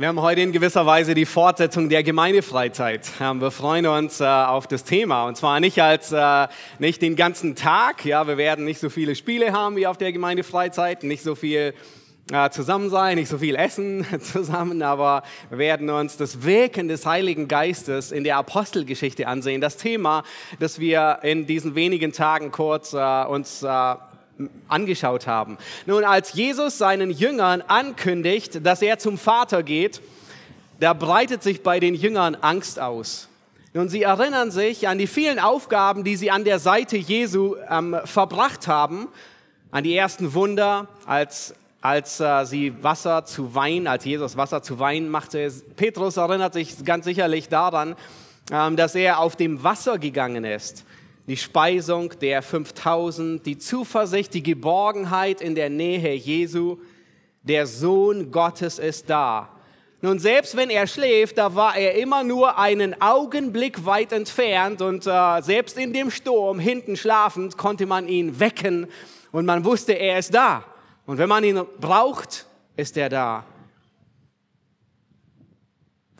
Wir haben heute in gewisser Weise die Fortsetzung der Gemeindefreizeit. Wir freuen uns äh, auf das Thema und zwar nicht als äh, nicht den ganzen Tag. Ja, wir werden nicht so viele Spiele haben wie auf der Gemeindefreizeit, nicht so viel äh, zusammen sein, nicht so viel essen zusammen, aber wir werden uns das Wirken des Heiligen Geistes in der Apostelgeschichte ansehen. Das Thema, das wir in diesen wenigen Tagen kurz äh, uns äh, angeschaut haben. Nun, als Jesus seinen Jüngern ankündigt, dass er zum Vater geht, da breitet sich bei den Jüngern Angst aus. Nun, sie erinnern sich an die vielen Aufgaben, die sie an der Seite Jesu ähm, verbracht haben, an die ersten Wunder, als, als äh, sie Wasser zu Wein, als Jesus Wasser zu Wein machte. Petrus erinnert sich ganz sicherlich daran, ähm, dass er auf dem Wasser gegangen ist die Speisung der 5000, die Zuversicht, die Geborgenheit in der Nähe Jesu. Der Sohn Gottes ist da. Nun, selbst wenn er schläft, da war er immer nur einen Augenblick weit entfernt und äh, selbst in dem Sturm hinten schlafend konnte man ihn wecken und man wusste, er ist da. Und wenn man ihn braucht, ist er da.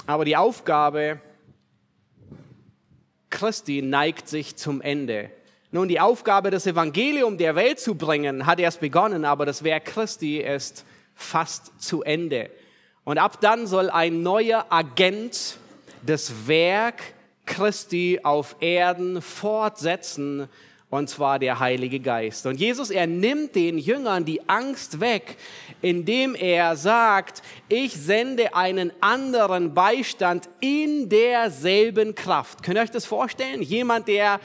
Aber die Aufgabe Christi neigt sich zum Ende. Nun, die Aufgabe, das Evangelium der Welt zu bringen, hat erst begonnen, aber das Werk Christi ist fast zu Ende. Und ab dann soll ein neuer Agent das Werk Christi auf Erden fortsetzen und zwar der Heilige Geist. Und Jesus, er nimmt den Jüngern die Angst weg, indem er sagt, ich sende einen anderen Beistand in derselben Kraft. Könnt ihr euch das vorstellen? Jemand, der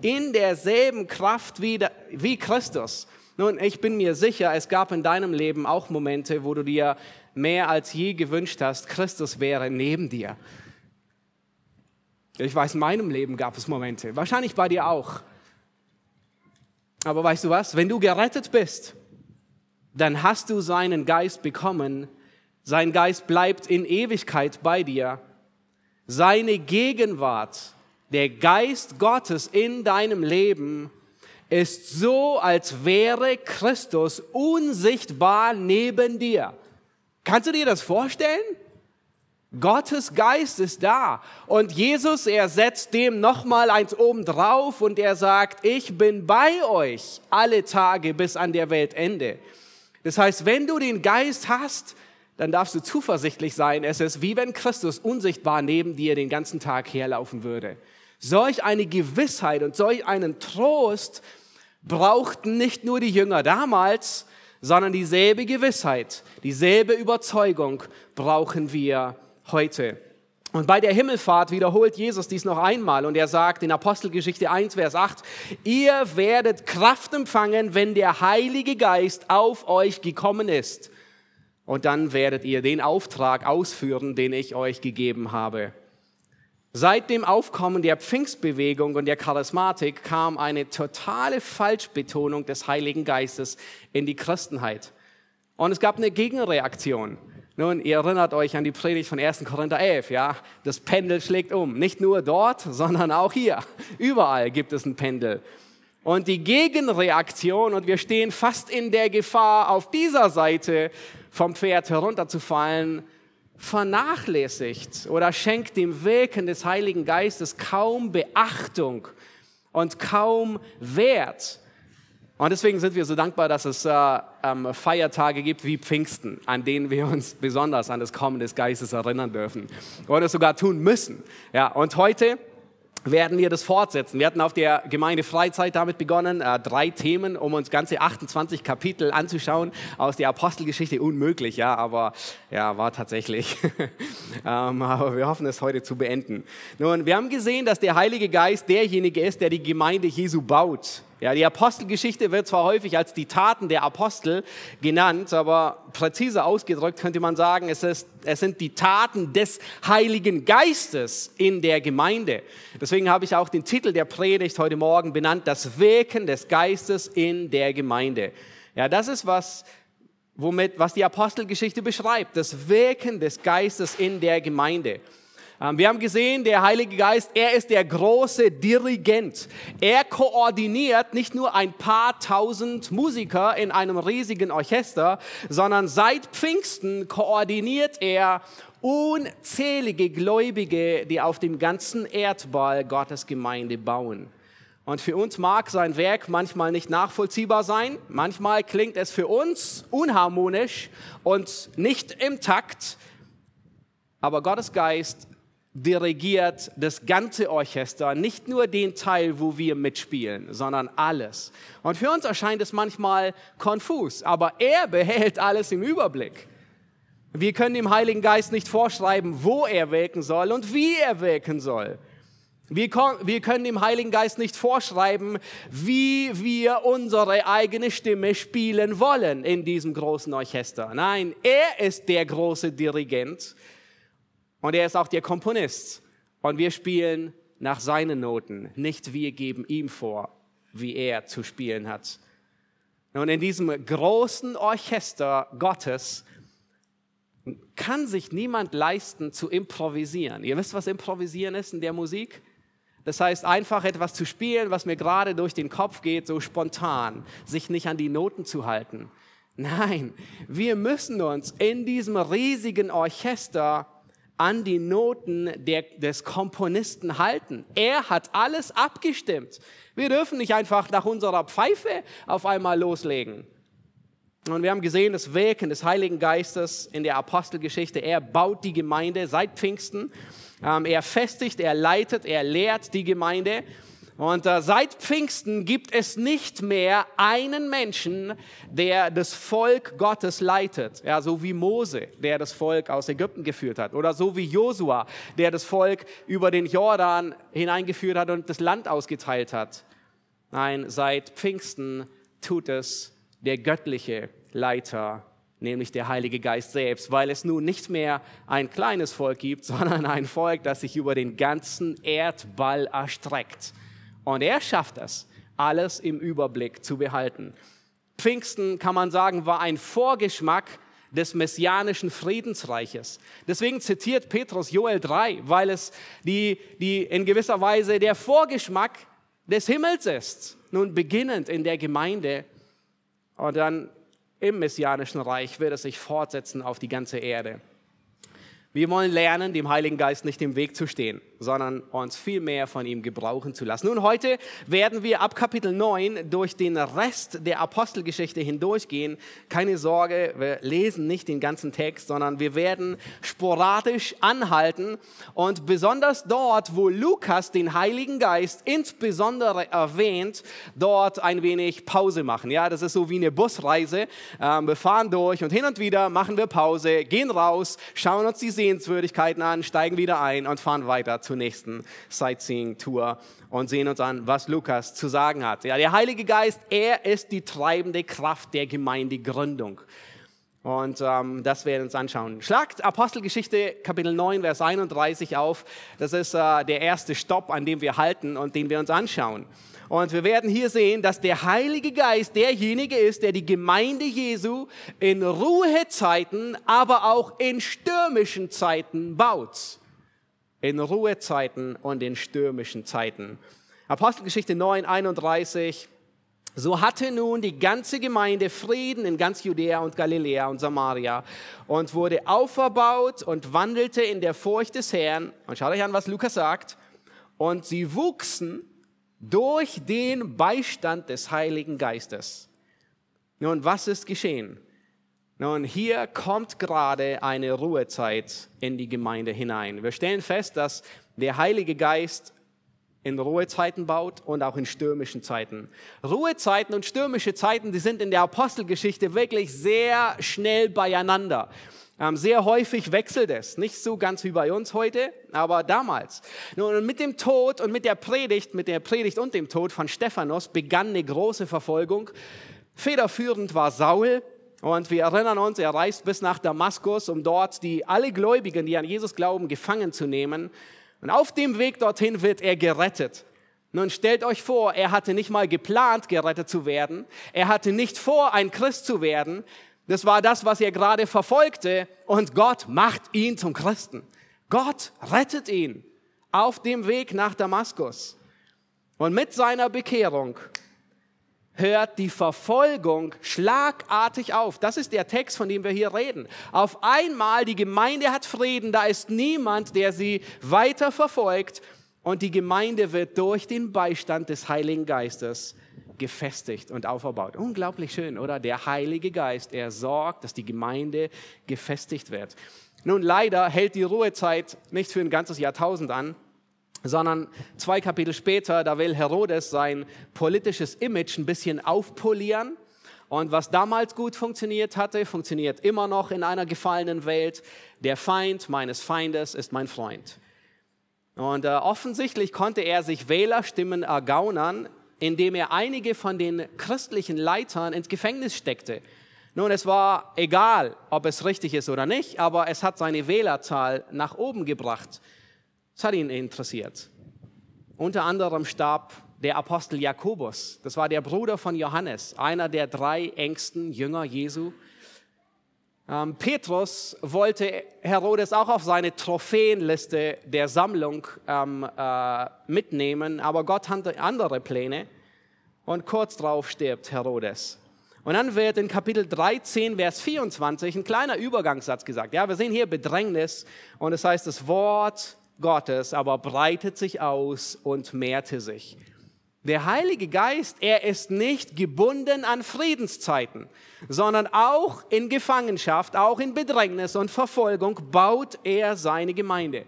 in derselben Kraft wie, wie Christus. Nun, ich bin mir sicher, es gab in deinem Leben auch Momente, wo du dir mehr als je gewünscht hast, Christus wäre neben dir. Ich weiß, in meinem Leben gab es Momente, wahrscheinlich bei dir auch. Aber weißt du was? Wenn du gerettet bist, dann hast du seinen Geist bekommen. Sein Geist bleibt in Ewigkeit bei dir. Seine Gegenwart, der Geist Gottes in deinem Leben ist so, als wäre Christus unsichtbar neben dir. Kannst du dir das vorstellen? Gottes Geist ist da. Und Jesus, er setzt dem nochmal eins oben drauf und er sagt, ich bin bei euch alle Tage bis an der Weltende. Das heißt, wenn du den Geist hast, dann darfst du zuversichtlich sein. Es ist wie wenn Christus unsichtbar neben dir den ganzen Tag herlaufen würde. Solch eine Gewissheit und solch einen Trost brauchten nicht nur die Jünger damals, sondern dieselbe Gewissheit, dieselbe Überzeugung brauchen wir heute. Und bei der Himmelfahrt wiederholt Jesus dies noch einmal und er sagt in Apostelgeschichte 1, Vers 8, ihr werdet Kraft empfangen, wenn der Heilige Geist auf euch gekommen ist. Und dann werdet ihr den Auftrag ausführen, den ich euch gegeben habe. Seit dem Aufkommen der Pfingstbewegung und der Charismatik kam eine totale Falschbetonung des Heiligen Geistes in die Christenheit. Und es gab eine Gegenreaktion. Nun, ihr erinnert euch an die Predigt von 1. Korinther 11, ja? Das Pendel schlägt um. Nicht nur dort, sondern auch hier. Überall gibt es ein Pendel. Und die Gegenreaktion, und wir stehen fast in der Gefahr, auf dieser Seite vom Pferd herunterzufallen, vernachlässigt oder schenkt dem Wirken des Heiligen Geistes kaum Beachtung und kaum Wert. Und deswegen sind wir so dankbar, dass es äh, ähm, Feiertage gibt wie Pfingsten, an denen wir uns besonders an das Kommen des Geistes erinnern dürfen es sogar tun müssen. Ja, und heute werden wir das fortsetzen. Wir hatten auf der Gemeinde Freizeit damit begonnen, äh, drei Themen, um uns ganze 28 Kapitel anzuschauen aus der Apostelgeschichte. Unmöglich, ja, aber ja, war tatsächlich. ähm, aber wir hoffen es heute zu beenden. Nun, wir haben gesehen, dass der Heilige Geist derjenige ist, der die Gemeinde Jesu baut. Ja, die Apostelgeschichte wird zwar häufig als die Taten der Apostel genannt, aber präziser ausgedrückt könnte man sagen, es, ist, es sind die Taten des Heiligen Geistes in der Gemeinde. Deswegen habe ich auch den Titel der Predigt heute Morgen benannt, das Wirken des Geistes in der Gemeinde. Ja, das ist was, womit, was die Apostelgeschichte beschreibt, das Wirken des Geistes in der Gemeinde. Ähm, wir haben gesehen, der Heilige Geist, er ist der große Dirigent. Er koordiniert nicht nur ein paar tausend Musiker in einem riesigen Orchester, sondern seit Pfingsten koordiniert er unzählige Gläubige, die auf dem ganzen Erdball Gottes Gemeinde bauen. Und für uns mag sein Werk manchmal nicht nachvollziehbar sein. Manchmal klingt es für uns unharmonisch und nicht im Takt. Aber Gottes Geist dirigiert das ganze Orchester, nicht nur den Teil, wo wir mitspielen, sondern alles. Und für uns erscheint es manchmal konfus, aber er behält alles im Überblick. Wir können dem Heiligen Geist nicht vorschreiben, wo er wirken soll und wie er wirken soll. Wir, wir können dem Heiligen Geist nicht vorschreiben, wie wir unsere eigene Stimme spielen wollen in diesem großen Orchester. Nein, er ist der große Dirigent und er ist auch der Komponist. Und wir spielen nach seinen Noten, nicht wir geben ihm vor, wie er zu spielen hat. Und in diesem großen Orchester Gottes kann sich niemand leisten zu improvisieren. Ihr wisst, was improvisieren ist in der Musik? Das heißt, einfach etwas zu spielen, was mir gerade durch den Kopf geht, so spontan, sich nicht an die Noten zu halten. Nein, wir müssen uns in diesem riesigen Orchester an die Noten der, des Komponisten halten. Er hat alles abgestimmt. Wir dürfen nicht einfach nach unserer Pfeife auf einmal loslegen. Und wir haben gesehen, das Wirken des Heiligen Geistes in der Apostelgeschichte. Er baut die Gemeinde seit Pfingsten. Ähm, er festigt, er leitet, er lehrt die Gemeinde. Und äh, seit Pfingsten gibt es nicht mehr einen Menschen, der das Volk Gottes leitet. Ja, so wie Mose, der das Volk aus Ägypten geführt hat. Oder so wie Josua, der das Volk über den Jordan hineingeführt hat und das Land ausgeteilt hat. Nein, seit Pfingsten tut es der göttliche Leiter nämlich der Heilige Geist selbst, weil es nun nicht mehr ein kleines Volk gibt, sondern ein Volk, das sich über den ganzen Erdball erstreckt. Und er schafft es, alles im Überblick zu behalten. Pfingsten, kann man sagen, war ein Vorgeschmack des messianischen Friedensreiches. Deswegen zitiert Petrus Joel 3, weil es die, die in gewisser Weise der Vorgeschmack des Himmels ist. Nun beginnend in der Gemeinde und dann im messianischen Reich wird es sich fortsetzen auf die ganze Erde. Wir wollen lernen, dem Heiligen Geist nicht im Weg zu stehen, sondern uns viel mehr von ihm gebrauchen zu lassen. Nun, heute werden wir ab Kapitel 9 durch den Rest der Apostelgeschichte hindurchgehen. Keine Sorge, wir lesen nicht den ganzen Text, sondern wir werden sporadisch anhalten und besonders dort, wo Lukas den Heiligen Geist insbesondere erwähnt, dort ein wenig Pause machen. Ja, das ist so wie eine Busreise. Ähm, wir fahren durch und hin und wieder machen wir Pause, gehen raus, schauen uns die Sehenswürdigkeiten an, steigen wieder ein und fahren weiter zur nächsten Sightseeing-Tour und sehen uns an, was Lukas zu sagen hat. Ja, der Heilige Geist, er ist die treibende Kraft der Gemeindegründung. Und ähm, das werden wir uns anschauen. Schlagt Apostelgeschichte Kapitel 9, Vers 31 auf. Das ist äh, der erste Stopp, an dem wir halten und den wir uns anschauen. Und wir werden hier sehen, dass der Heilige Geist derjenige ist, der die Gemeinde Jesu in Ruhezeiten, aber auch in stürmischen Zeiten baut. In Ruhezeiten und in stürmischen Zeiten. Apostelgeschichte 9, 31. So hatte nun die ganze Gemeinde Frieden in ganz Judäa und Galiläa und Samaria und wurde auferbaut und wandelte in der Furcht des Herrn. Und schaut euch an, was Lukas sagt. Und sie wuchsen durch den Beistand des Heiligen Geistes. Nun, was ist geschehen? Nun, hier kommt gerade eine Ruhezeit in die Gemeinde hinein. Wir stellen fest, dass der Heilige Geist in Ruhezeiten baut und auch in stürmischen Zeiten. Ruhezeiten und stürmische Zeiten, die sind in der Apostelgeschichte wirklich sehr schnell beieinander. Ähm, sehr häufig wechselt es, nicht so ganz wie bei uns heute, aber damals. Nun, mit dem Tod und mit der Predigt, mit der Predigt und dem Tod von Stephanus begann eine große Verfolgung. Federführend war Saul, und wir erinnern uns, er reist bis nach Damaskus, um dort die alle Gläubigen, die an Jesus glauben, gefangen zu nehmen. Und auf dem Weg dorthin wird er gerettet. Nun stellt euch vor, er hatte nicht mal geplant, gerettet zu werden. Er hatte nicht vor, ein Christ zu werden. Das war das, was er gerade verfolgte. Und Gott macht ihn zum Christen. Gott rettet ihn auf dem Weg nach Damaskus. Und mit seiner Bekehrung hört die Verfolgung schlagartig auf. Das ist der Text, von dem wir hier reden. Auf einmal, die Gemeinde hat Frieden, da ist niemand, der sie weiter verfolgt und die Gemeinde wird durch den Beistand des Heiligen Geistes gefestigt und aufgebaut. Unglaublich schön, oder? Der Heilige Geist, er sorgt, dass die Gemeinde gefestigt wird. Nun, leider hält die Ruhezeit nicht für ein ganzes Jahrtausend an, sondern zwei Kapitel später, da will Herodes sein politisches Image ein bisschen aufpolieren. Und was damals gut funktioniert hatte, funktioniert immer noch in einer gefallenen Welt. Der Feind meines Feindes ist mein Freund. Und äh, offensichtlich konnte er sich Wählerstimmen ergaunern, indem er einige von den christlichen Leitern ins Gefängnis steckte. Nun, es war egal, ob es richtig ist oder nicht, aber es hat seine Wählerzahl nach oben gebracht. Es hat ihn interessiert. Unter anderem starb der Apostel Jakobus. Das war der Bruder von Johannes, einer der drei engsten Jünger Jesu. Ähm, Petrus wollte Herodes auch auf seine Trophäenliste der Sammlung ähm, äh, mitnehmen, aber Gott hatte andere Pläne und kurz darauf stirbt Herodes. Und dann wird in Kapitel 13, Vers 24 ein kleiner Übergangssatz gesagt. Ja, wir sehen hier Bedrängnis und es das heißt, das Wort Gottes aber breitet sich aus und mehrte sich. Der Heilige Geist, er ist nicht gebunden an Friedenszeiten, sondern auch in Gefangenschaft, auch in Bedrängnis und Verfolgung baut er seine Gemeinde.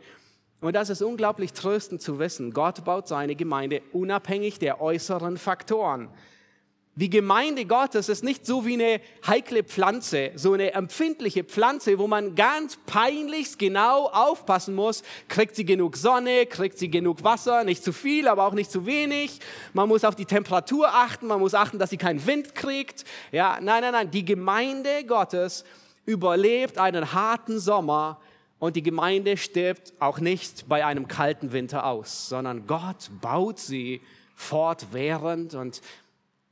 Und das ist unglaublich tröstend zu wissen. Gott baut seine Gemeinde unabhängig der äußeren Faktoren. Die Gemeinde Gottes ist nicht so wie eine heikle Pflanze, so eine empfindliche Pflanze, wo man ganz peinlichst genau aufpassen muss. Kriegt sie genug Sonne, kriegt sie genug Wasser, nicht zu viel, aber auch nicht zu wenig. Man muss auf die Temperatur achten, man muss achten, dass sie keinen Wind kriegt. Ja, nein, nein, nein. Die Gemeinde Gottes überlebt einen harten Sommer und die Gemeinde stirbt auch nicht bei einem kalten Winter aus, sondern Gott baut sie fortwährend und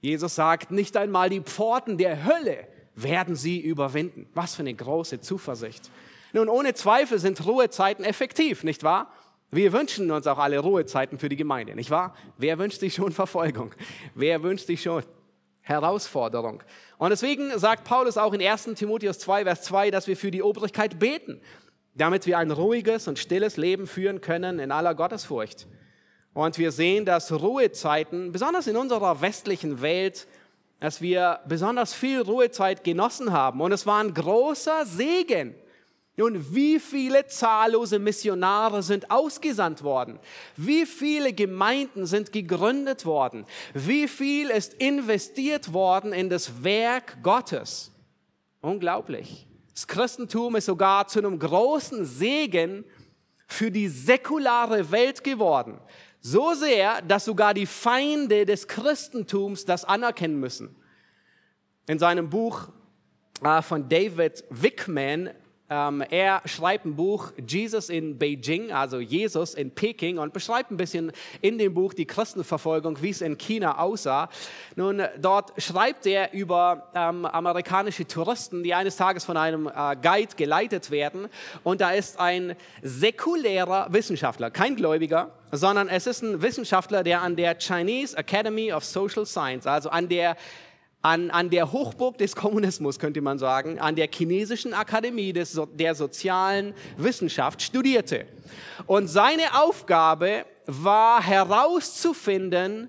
Jesus sagt, nicht einmal die Pforten der Hölle werden sie überwinden. Was für eine große Zuversicht. Nun, ohne Zweifel sind Ruhezeiten effektiv, nicht wahr? Wir wünschen uns auch alle Ruhezeiten für die Gemeinde, nicht wahr? Wer wünscht sich schon Verfolgung? Wer wünscht sich schon Herausforderung? Und deswegen sagt Paulus auch in 1 Timotheus 2, Vers 2, dass wir für die Obrigkeit beten, damit wir ein ruhiges und stilles Leben führen können in aller Gottesfurcht. Und wir sehen, dass Ruhezeiten, besonders in unserer westlichen Welt, dass wir besonders viel Ruhezeit genossen haben. Und es war ein großer Segen. Nun, wie viele zahllose Missionare sind ausgesandt worden? Wie viele Gemeinden sind gegründet worden? Wie viel ist investiert worden in das Werk Gottes? Unglaublich. Das Christentum ist sogar zu einem großen Segen für die säkulare Welt geworden. So sehr, dass sogar die Feinde des Christentums das anerkennen müssen. In seinem Buch äh, von David Wickman ähm, er schreibt ein Buch Jesus in Beijing, also Jesus in Peking und beschreibt ein bisschen in dem Buch die Christenverfolgung, wie es in China aussah. Nun, dort schreibt er über ähm, amerikanische Touristen, die eines Tages von einem äh, Guide geleitet werden und da ist ein säkulärer Wissenschaftler, kein Gläubiger, sondern es ist ein Wissenschaftler, der an der Chinese Academy of Social Science, also an der an, an der Hochburg des Kommunismus, könnte man sagen, an der chinesischen Akademie des, der sozialen Wissenschaft studierte. Und seine Aufgabe war herauszufinden,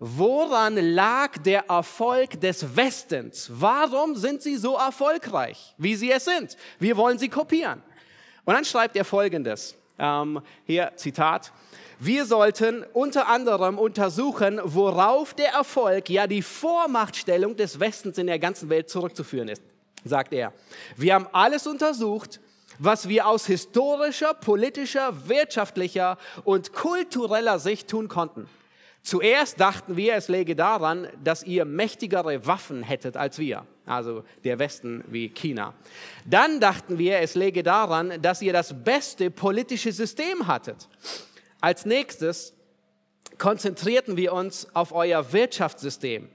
woran lag der Erfolg des Westens? Warum sind sie so erfolgreich, wie sie es sind? Wir wollen sie kopieren. Und dann schreibt er Folgendes. Ähm, hier Zitat. Wir sollten unter anderem untersuchen, worauf der Erfolg, ja die Vormachtstellung des Westens in der ganzen Welt zurückzuführen ist, sagt er. Wir haben alles untersucht, was wir aus historischer, politischer, wirtschaftlicher und kultureller Sicht tun konnten. Zuerst dachten wir, es läge daran, dass ihr mächtigere Waffen hättet als wir, also der Westen wie China. Dann dachten wir, es läge daran, dass ihr das beste politische System hattet. Als nächstes konzentrierten wir uns auf euer Wirtschaftssystem.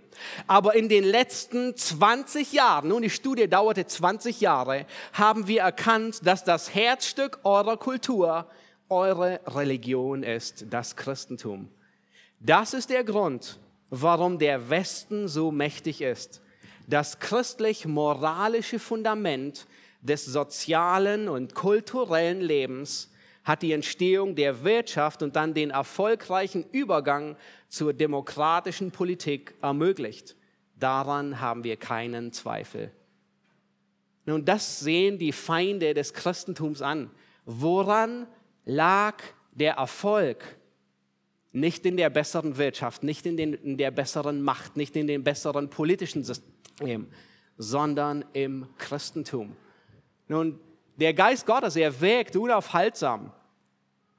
Aber in den letzten 20 Jahren, nun die Studie dauerte 20 Jahre, haben wir erkannt, dass das Herzstück eurer Kultur eure Religion ist, das Christentum. Das ist der Grund, warum der Westen so mächtig ist. Das christlich-moralische Fundament des sozialen und kulturellen Lebens hat die Entstehung der Wirtschaft und dann den erfolgreichen Übergang zur demokratischen Politik ermöglicht. Daran haben wir keinen Zweifel. Nun, das sehen die Feinde des Christentums an. Woran lag der Erfolg? Nicht in der besseren Wirtschaft, nicht in, den, in der besseren Macht, nicht in dem besseren politischen System, sondern im Christentum. Nun, der Geist Gottes, er wirkt unaufhaltsam,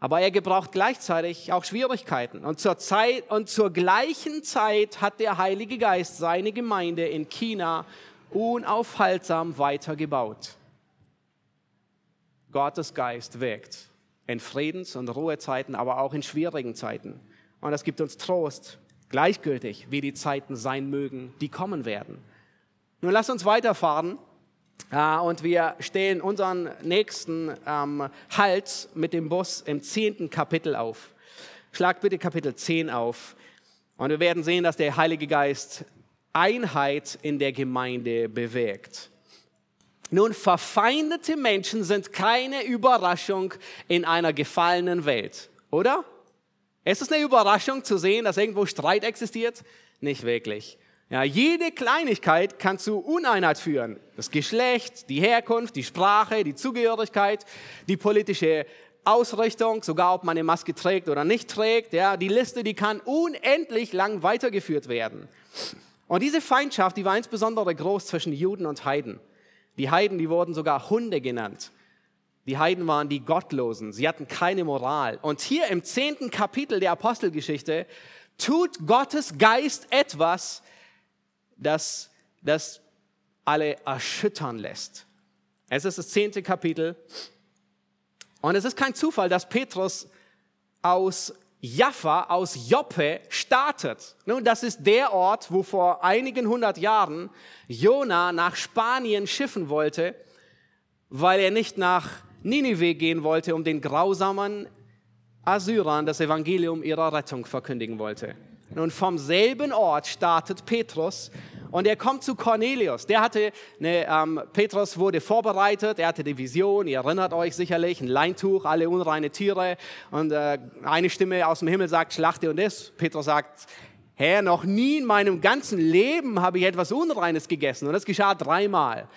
aber er gebraucht gleichzeitig auch Schwierigkeiten. Und zur Zeit und zur gleichen Zeit hat der Heilige Geist seine Gemeinde in China unaufhaltsam weitergebaut. Gottes Geist wirkt in Friedens- und Ruhezeiten, aber auch in schwierigen Zeiten. Und das gibt uns Trost, gleichgültig, wie die Zeiten sein mögen, die kommen werden. Nun lass uns weiterfahren und wir stehen unseren nächsten ähm, Halt mit dem Bus im zehnten Kapitel auf. Schlag bitte Kapitel 10 auf. Und wir werden sehen, dass der Heilige Geist Einheit in der Gemeinde bewirkt. Nun, verfeindete Menschen sind keine Überraschung in einer gefallenen Welt, oder? Ist es eine Überraschung zu sehen, dass irgendwo Streit existiert? Nicht wirklich. Ja, jede Kleinigkeit kann zu Uneinheit führen. Das Geschlecht, die Herkunft, die Sprache, die Zugehörigkeit, die politische Ausrichtung, sogar ob man eine Maske trägt oder nicht trägt. Ja, die Liste, die kann unendlich lang weitergeführt werden. Und diese Feindschaft, die war insbesondere groß zwischen Juden und Heiden. Die Heiden, die wurden sogar Hunde genannt. Die Heiden waren die Gottlosen. Sie hatten keine Moral. Und hier im zehnten Kapitel der Apostelgeschichte tut Gottes Geist etwas, das, das alle erschüttern lässt. Es ist das zehnte Kapitel. Und es ist kein Zufall, dass Petrus aus Jaffa, aus Joppe startet. Nun, das ist der Ort, wo vor einigen hundert Jahren Jona nach Spanien schiffen wollte, weil er nicht nach Ninive gehen wollte, um den grausamen Assyrern das Evangelium ihrer Rettung verkündigen wollte. Nun, vom selben Ort startet Petrus und er kommt zu Cornelius. Der hatte, eine, ähm, Petrus wurde vorbereitet, er hatte die Vision, ihr erinnert euch sicherlich, ein Leintuch, alle unreine Tiere und äh, eine Stimme aus dem Himmel sagt, schlachte und das. Petrus sagt, Herr, noch nie in meinem ganzen Leben habe ich etwas Unreines gegessen und das geschah dreimal.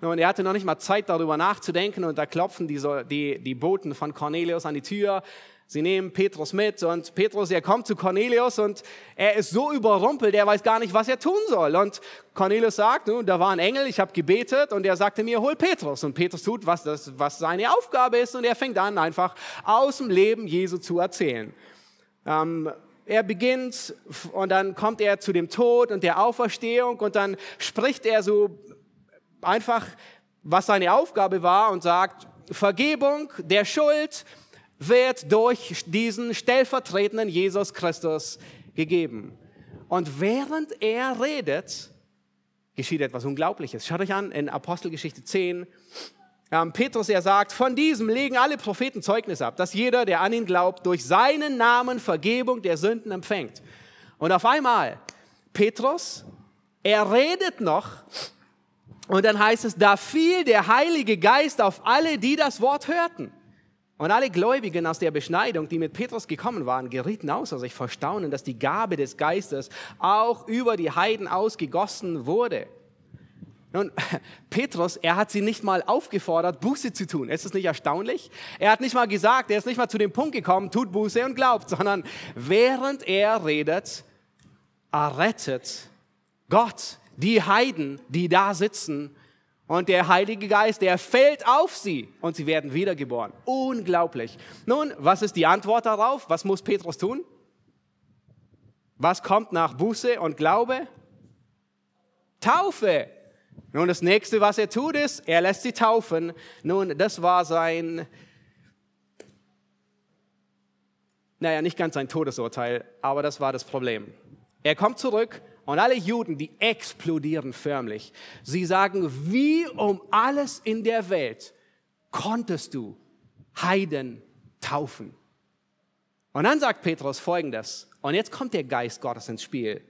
Und er hatte noch nicht mal Zeit darüber nachzudenken und da klopfen die, die, die Boten von Cornelius an die Tür Sie nehmen Petrus mit und Petrus, er kommt zu Cornelius und er ist so überrumpelt, er weiß gar nicht, was er tun soll. Und Cornelius sagt, nun, da war ein Engel, ich habe gebetet und er sagte mir, hol Petrus. Und Petrus tut, was, das, was seine Aufgabe ist und er fängt an, einfach aus dem Leben Jesu zu erzählen. Ähm, er beginnt und dann kommt er zu dem Tod und der Auferstehung und dann spricht er so einfach, was seine Aufgabe war und sagt, Vergebung der Schuld, wird durch diesen stellvertretenden Jesus Christus gegeben. Und während er redet, geschieht etwas Unglaubliches. Schaut euch an in Apostelgeschichte 10. Ähm, Petrus, er sagt, von diesem legen alle Propheten Zeugnis ab, dass jeder, der an ihn glaubt, durch seinen Namen Vergebung der Sünden empfängt. Und auf einmal, Petrus, er redet noch und dann heißt es, da fiel der Heilige Geist auf alle, die das Wort hörten. Und alle Gläubigen aus der Beschneidung, die mit Petrus gekommen waren, gerieten außer sich vor Staunen, dass die Gabe des Geistes auch über die Heiden ausgegossen wurde. Nun, Petrus, er hat sie nicht mal aufgefordert, Buße zu tun. Ist das nicht erstaunlich? Er hat nicht mal gesagt, er ist nicht mal zu dem Punkt gekommen, tut Buße und glaubt, sondern während er redet, errettet Gott die Heiden, die da sitzen und der Heilige Geist, der fällt auf sie und sie werden wiedergeboren. Unglaublich. Nun, was ist die Antwort darauf? Was muss Petrus tun? Was kommt nach Buße und Glaube? Taufe. Nun, das nächste, was er tut, ist, er lässt sie taufen. Nun, das war sein, naja, nicht ganz sein Todesurteil, aber das war das Problem. Er kommt zurück und alle Juden, die explodieren förmlich. Sie sagen, wie um alles in der Welt konntest du Heiden taufen? Und dann sagt Petrus folgendes, und jetzt kommt der Geist Gottes ins Spiel.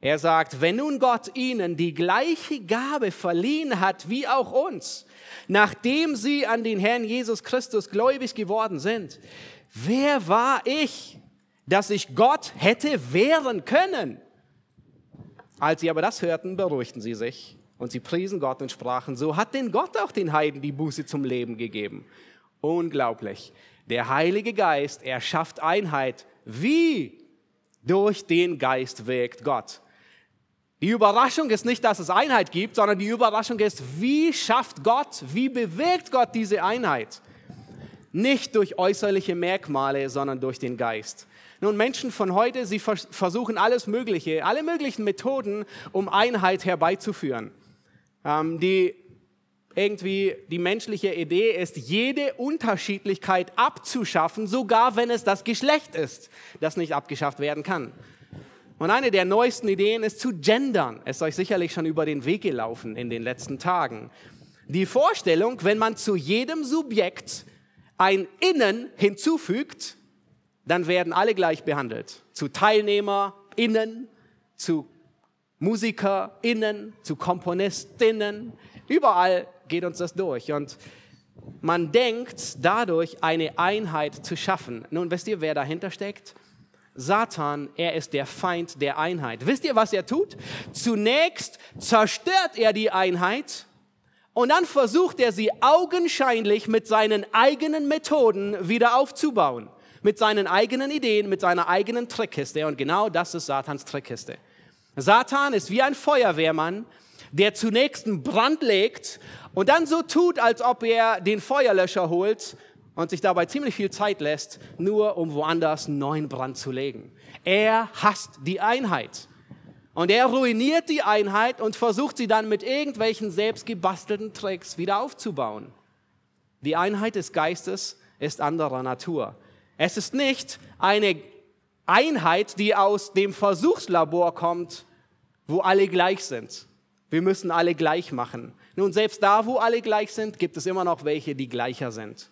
Er sagt, wenn nun Gott ihnen die gleiche Gabe verliehen hat wie auch uns, nachdem sie an den Herrn Jesus Christus gläubig geworden sind, wer war ich, dass ich Gott hätte wehren können? Als sie aber das hörten, beruhigten sie sich und sie priesen Gott und sprachen, so hat denn Gott auch den Heiden die Buße zum Leben gegeben. Unglaublich. Der Heilige Geist, er schafft Einheit. Wie? Durch den Geist wirkt Gott. Die Überraschung ist nicht, dass es Einheit gibt, sondern die Überraschung ist, wie schafft Gott, wie bewirkt Gott diese Einheit? Nicht durch äußerliche Merkmale, sondern durch den Geist. Nun, Menschen von heute, sie versuchen alles Mögliche, alle möglichen Methoden, um Einheit herbeizuführen. Ähm, die irgendwie die menschliche Idee ist, jede Unterschiedlichkeit abzuschaffen, sogar wenn es das Geschlecht ist, das nicht abgeschafft werden kann. Und eine der neuesten Ideen ist zu gendern. Es ist euch sicherlich schon über den Weg gelaufen in den letzten Tagen. Die Vorstellung, wenn man zu jedem Subjekt ein Innen hinzufügt, dann werden alle gleich behandelt. Zu TeilnehmerInnen, zu MusikerInnen, zu KomponistInnen. Überall geht uns das durch. Und man denkt dadurch eine Einheit zu schaffen. Nun wisst ihr, wer dahinter steckt? Satan, er ist der Feind der Einheit. Wisst ihr, was er tut? Zunächst zerstört er die Einheit und dann versucht er sie augenscheinlich mit seinen eigenen Methoden wieder aufzubauen mit seinen eigenen Ideen, mit seiner eigenen Trickkiste. Und genau das ist Satans Trickkiste. Satan ist wie ein Feuerwehrmann, der zunächst einen Brand legt und dann so tut, als ob er den Feuerlöscher holt und sich dabei ziemlich viel Zeit lässt, nur um woanders einen neuen Brand zu legen. Er hasst die Einheit. Und er ruiniert die Einheit und versucht sie dann mit irgendwelchen selbstgebastelten Tricks wieder aufzubauen. Die Einheit des Geistes ist anderer Natur. Es ist nicht eine Einheit, die aus dem Versuchslabor kommt, wo alle gleich sind. Wir müssen alle gleich machen. Nun, selbst da, wo alle gleich sind, gibt es immer noch welche, die gleicher sind.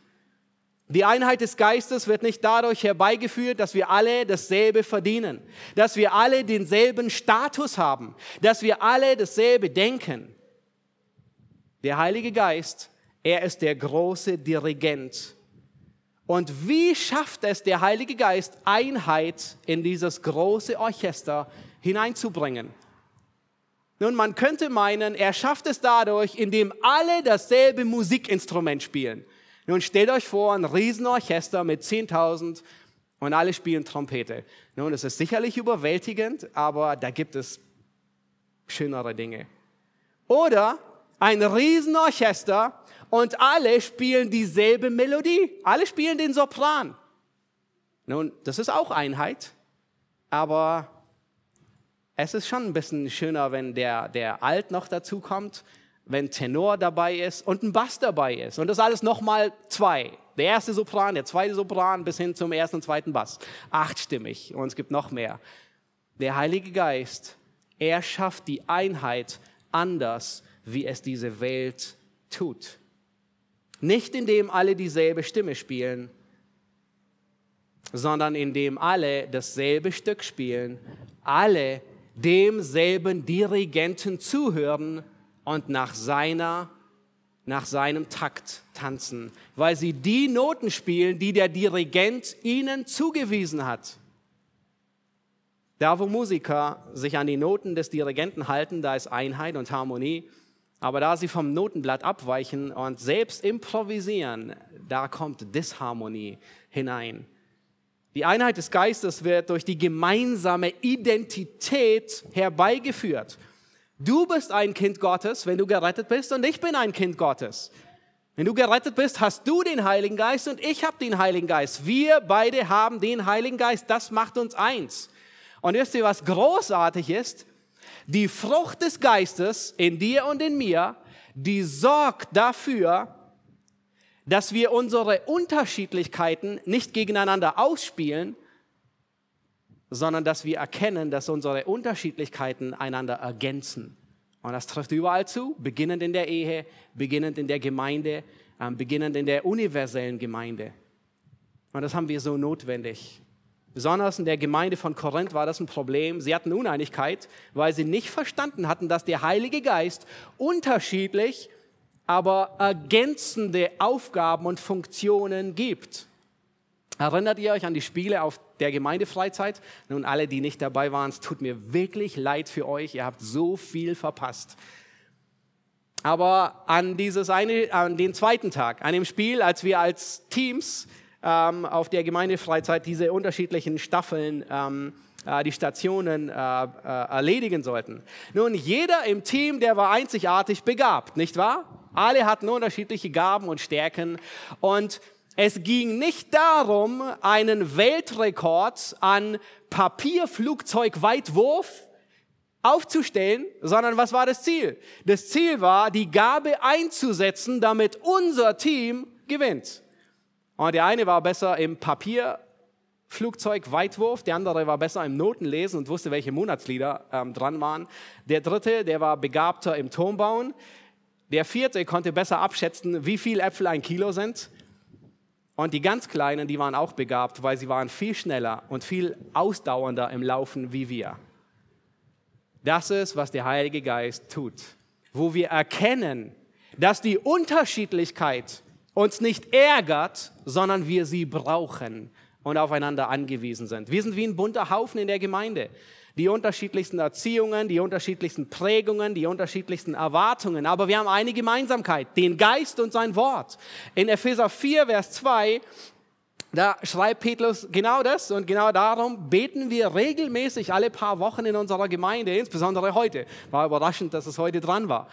Die Einheit des Geistes wird nicht dadurch herbeigeführt, dass wir alle dasselbe verdienen, dass wir alle denselben Status haben, dass wir alle dasselbe denken. Der Heilige Geist, er ist der große Dirigent und wie schafft es der Heilige Geist, Einheit in dieses große Orchester hineinzubringen? Nun, man könnte meinen, er schafft es dadurch, indem alle dasselbe Musikinstrument spielen. Nun stellt euch vor, ein Riesenorchester mit 10.000 und alle spielen Trompete. Nun, es ist sicherlich überwältigend, aber da gibt es schönere Dinge. Oder ein Riesenorchester und alle spielen dieselbe Melodie. Alle spielen den Sopran. Nun, das ist auch Einheit, aber es ist schon ein bisschen schöner, wenn der, der Alt noch dazu kommt, wenn Tenor dabei ist und ein Bass dabei ist. Und das alles nochmal zwei. Der erste Sopran, der zweite Sopran bis hin zum ersten und zweiten Bass. Achtstimmig und es gibt noch mehr. Der Heilige Geist, er schafft die Einheit anders, wie es diese Welt tut. Nicht indem alle dieselbe Stimme spielen, sondern indem alle dasselbe Stück spielen, alle demselben Dirigenten zuhören und nach seiner nach seinem Takt tanzen, weil sie die Noten spielen, die der Dirigent ihnen zugewiesen hat. Da, wo Musiker sich an die Noten des Dirigenten halten, da ist Einheit und Harmonie. Aber da sie vom Notenblatt abweichen und selbst improvisieren, da kommt Disharmonie hinein. Die Einheit des Geistes wird durch die gemeinsame Identität herbeigeführt. Du bist ein Kind Gottes, wenn du gerettet bist, und ich bin ein Kind Gottes. Wenn du gerettet bist, hast du den Heiligen Geist und ich habe den Heiligen Geist. Wir beide haben den Heiligen Geist. Das macht uns eins. Und wisst ihr, was großartig ist? Die Frucht des Geistes in dir und in mir, die sorgt dafür, dass wir unsere Unterschiedlichkeiten nicht gegeneinander ausspielen, sondern dass wir erkennen, dass unsere Unterschiedlichkeiten einander ergänzen. Und das trifft überall zu, beginnend in der Ehe, beginnend in der Gemeinde, äh, beginnend in der universellen Gemeinde. Und das haben wir so notwendig. Besonders in der Gemeinde von Korinth war das ein Problem. Sie hatten Uneinigkeit, weil sie nicht verstanden hatten, dass der Heilige Geist unterschiedlich, aber ergänzende Aufgaben und Funktionen gibt. Erinnert ihr euch an die Spiele auf der Gemeindefreizeit? Nun, alle, die nicht dabei waren, es tut mir wirklich leid für euch. Ihr habt so viel verpasst. Aber an, dieses eine, an den zweiten Tag, an dem Spiel, als wir als Teams ähm, auf der Gemeindefreizeit diese unterschiedlichen Staffeln, ähm, äh, die Stationen äh, äh, erledigen sollten. Nun, jeder im Team, der war einzigartig begabt, nicht wahr? Alle hatten unterschiedliche Gaben und Stärken und es ging nicht darum, einen Weltrekord an Papierflugzeugweitwurf aufzustellen, sondern was war das Ziel? Das Ziel war, die Gabe einzusetzen, damit unser Team gewinnt. Und der eine war besser im Papierflugzeugweitwurf, der andere war besser im Notenlesen und wusste, welche Monatslieder ähm, dran waren. Der dritte, der war begabter im Turmbauen. Der vierte konnte besser abschätzen, wie viel Äpfel ein Kilo sind. Und die ganz Kleinen, die waren auch begabt, weil sie waren viel schneller und viel ausdauernder im Laufen wie wir. Das ist, was der Heilige Geist tut, wo wir erkennen, dass die Unterschiedlichkeit uns nicht ärgert, sondern wir sie brauchen und aufeinander angewiesen sind. Wir sind wie ein bunter Haufen in der Gemeinde die unterschiedlichsten Erziehungen, die unterschiedlichsten Prägungen, die unterschiedlichsten Erwartungen. Aber wir haben eine Gemeinsamkeit, den Geist und sein Wort. In Epheser 4, Vers 2, da schreibt Petrus genau das und genau darum beten wir regelmäßig alle paar Wochen in unserer Gemeinde, insbesondere heute. War überraschend, dass es heute dran war.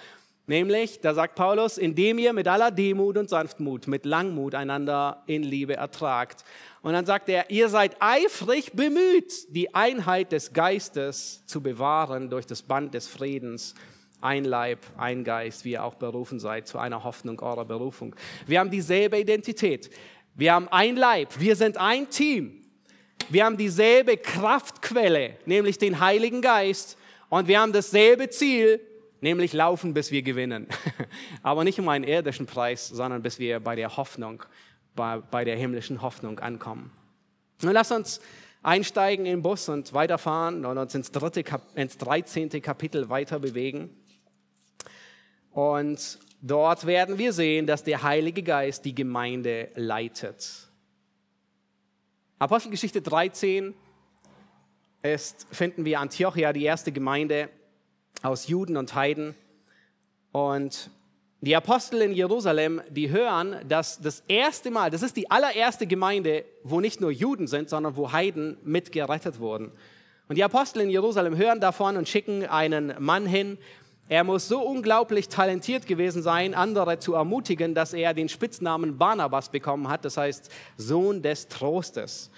Nämlich, da sagt Paulus, indem ihr mit aller Demut und Sanftmut, mit Langmut einander in Liebe ertragt. Und dann sagt er, ihr seid eifrig bemüht, die Einheit des Geistes zu bewahren durch das Band des Friedens. Ein Leib, ein Geist, wie ihr auch berufen seid zu einer Hoffnung eurer Berufung. Wir haben dieselbe Identität. Wir haben ein Leib. Wir sind ein Team. Wir haben dieselbe Kraftquelle, nämlich den Heiligen Geist. Und wir haben dasselbe Ziel, nämlich laufen, bis wir gewinnen. Aber nicht um einen irdischen Preis, sondern bis wir bei der Hoffnung bei, bei der himmlischen Hoffnung ankommen. Nun lass uns einsteigen in den Bus und weiterfahren und uns ins, dritte, ins 13. Kapitel weiter bewegen. Und dort werden wir sehen, dass der Heilige Geist die Gemeinde leitet. Apostelgeschichte 13 ist, finden wir Antiochia, die erste Gemeinde aus Juden und Heiden. Und die Apostel in Jerusalem, die hören, dass das erste Mal, das ist die allererste Gemeinde, wo nicht nur Juden sind, sondern wo Heiden mitgerettet wurden. Und die Apostel in Jerusalem hören davon und schicken einen Mann hin. Er muss so unglaublich talentiert gewesen sein, andere zu ermutigen, dass er den Spitznamen Barnabas bekommen hat, das heißt Sohn des Trostes.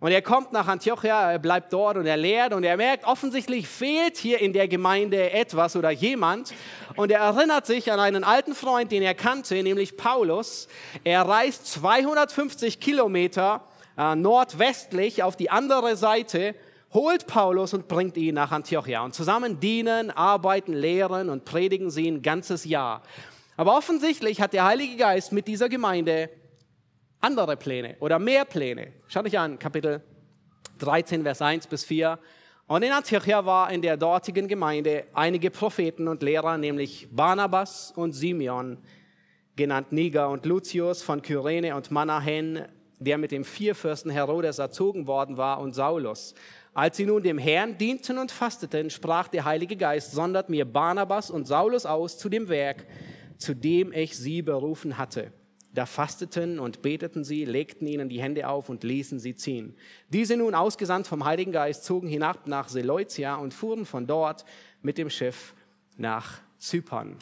Und er kommt nach Antiochia, er bleibt dort und er lehrt und er merkt, offensichtlich fehlt hier in der Gemeinde etwas oder jemand. Und er erinnert sich an einen alten Freund, den er kannte, nämlich Paulus. Er reist 250 Kilometer äh, nordwestlich auf die andere Seite, holt Paulus und bringt ihn nach Antiochia. Und zusammen dienen, arbeiten, lehren und predigen sie ein ganzes Jahr. Aber offensichtlich hat der Heilige Geist mit dieser Gemeinde andere Pläne oder mehr Pläne. Schaut euch an, Kapitel 13, Vers 1 bis 4. Und in Antiochia war in der dortigen Gemeinde einige Propheten und Lehrer, nämlich Barnabas und Simeon, genannt Niger und Lucius von Kyrene und Manahen, der mit dem Vierfürsten Herodes erzogen worden war, und Saulus. Als sie nun dem Herrn dienten und fasteten, sprach der Heilige Geist, sondert mir Barnabas und Saulus aus zu dem Werk, zu dem ich sie berufen hatte. Da fasteten und beteten sie, legten ihnen die Hände auf und ließen sie ziehen. Diese nun ausgesandt vom Heiligen Geist zogen hinab nach Seleucia und fuhren von dort mit dem Schiff nach Zypern.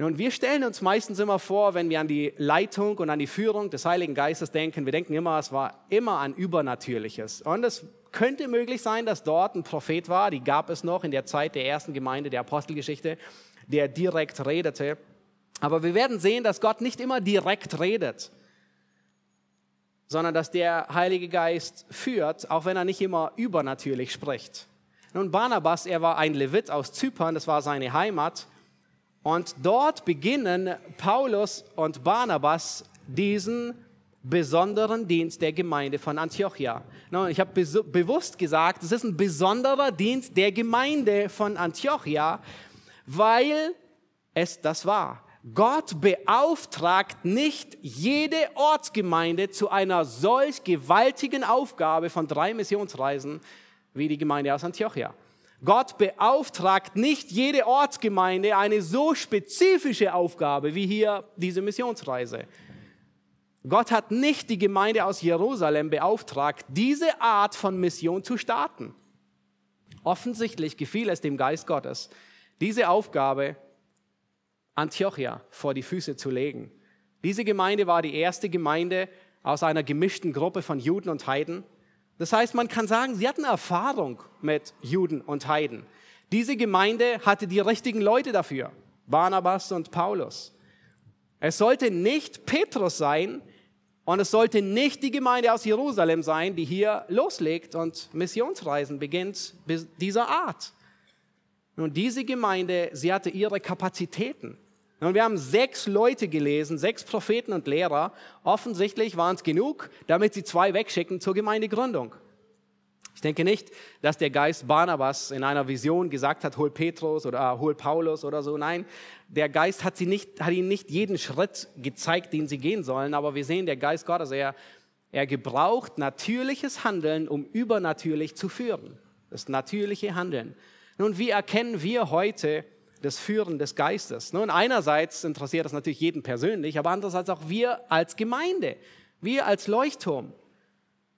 Nun, wir stellen uns meistens immer vor, wenn wir an die Leitung und an die Führung des Heiligen Geistes denken, wir denken immer, es war immer an Übernatürliches. Und es könnte möglich sein, dass dort ein Prophet war, die gab es noch in der Zeit der ersten Gemeinde der Apostelgeschichte, der direkt redete. Aber wir werden sehen, dass Gott nicht immer direkt redet, sondern dass der Heilige Geist führt, auch wenn er nicht immer übernatürlich spricht. Nun, Barnabas, er war ein Levit aus Zypern, das war seine Heimat. Und dort beginnen Paulus und Barnabas diesen besonderen Dienst der Gemeinde von Antiochia. Ich habe bewusst gesagt, es ist ein besonderer Dienst der Gemeinde von Antiochia, weil es das war. Gott beauftragt nicht jede Ortsgemeinde zu einer solch gewaltigen Aufgabe von drei Missionsreisen wie die Gemeinde aus Antiochia. Gott beauftragt nicht jede Ortsgemeinde eine so spezifische Aufgabe wie hier diese Missionsreise. Gott hat nicht die Gemeinde aus Jerusalem beauftragt, diese Art von Mission zu starten. Offensichtlich gefiel es dem Geist Gottes, diese Aufgabe Antiochia vor die Füße zu legen. Diese Gemeinde war die erste Gemeinde aus einer gemischten Gruppe von Juden und Heiden. Das heißt, man kann sagen, sie hatten Erfahrung mit Juden und Heiden. Diese Gemeinde hatte die richtigen Leute dafür, Barnabas und Paulus. Es sollte nicht Petrus sein und es sollte nicht die Gemeinde aus Jerusalem sein, die hier loslegt und Missionsreisen beginnt dieser Art. Nun, diese Gemeinde, sie hatte ihre Kapazitäten. Und wir haben sechs Leute gelesen, sechs Propheten und Lehrer. Offensichtlich waren es genug, damit sie zwei wegschicken zur Gemeindegründung. Ich denke nicht, dass der Geist Barnabas in einer Vision gesagt hat, hol Petrus oder äh, hol Paulus oder so. Nein, der Geist hat, sie nicht, hat ihnen nicht jeden Schritt gezeigt, den sie gehen sollen. Aber wir sehen, der Geist Gottes, er, er gebraucht natürliches Handeln, um übernatürlich zu führen. Das natürliche Handeln. Nun, wie erkennen wir heute, das Führen des Geistes. Nun, einerseits interessiert das natürlich jeden persönlich, aber andererseits auch wir als Gemeinde, wir als Leuchtturm.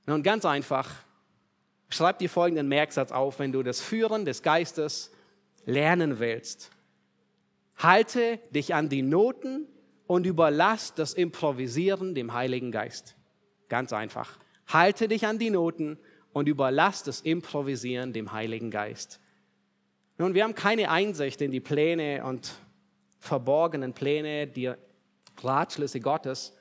Nun, ganz einfach, schreib dir folgenden Merksatz auf, wenn du das Führen des Geistes lernen willst. Halte dich an die Noten und überlass das Improvisieren dem Heiligen Geist. Ganz einfach. Halte dich an die Noten und überlass das Improvisieren dem Heiligen Geist. Nun, wir haben keine Einsicht in die Pläne und verborgenen Pläne, die Ratschlüsse Gottes.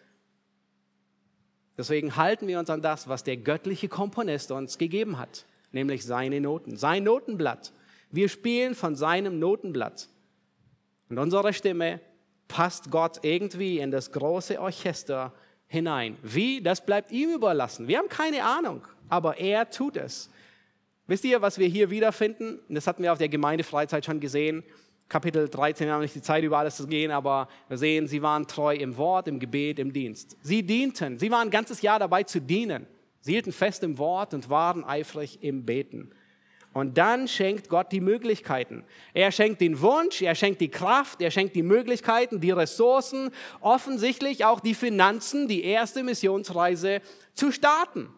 Deswegen halten wir uns an das, was der göttliche Komponist uns gegeben hat, nämlich seine Noten, sein Notenblatt. Wir spielen von seinem Notenblatt. Und unsere Stimme passt Gott irgendwie in das große Orchester hinein. Wie? Das bleibt ihm überlassen. Wir haben keine Ahnung, aber er tut es. Wisst ihr, was wir hier wiederfinden? Das hatten wir auf der Gemeindefreizeit schon gesehen. Kapitel 13, wir haben nicht die Zeit, über alles zu gehen, aber wir sehen, sie waren treu im Wort, im Gebet, im Dienst. Sie dienten. Sie waren ein ganzes Jahr dabei zu dienen. Sie hielten fest im Wort und waren eifrig im Beten. Und dann schenkt Gott die Möglichkeiten. Er schenkt den Wunsch, er schenkt die Kraft, er schenkt die Möglichkeiten, die Ressourcen, offensichtlich auch die Finanzen, die erste Missionsreise zu starten.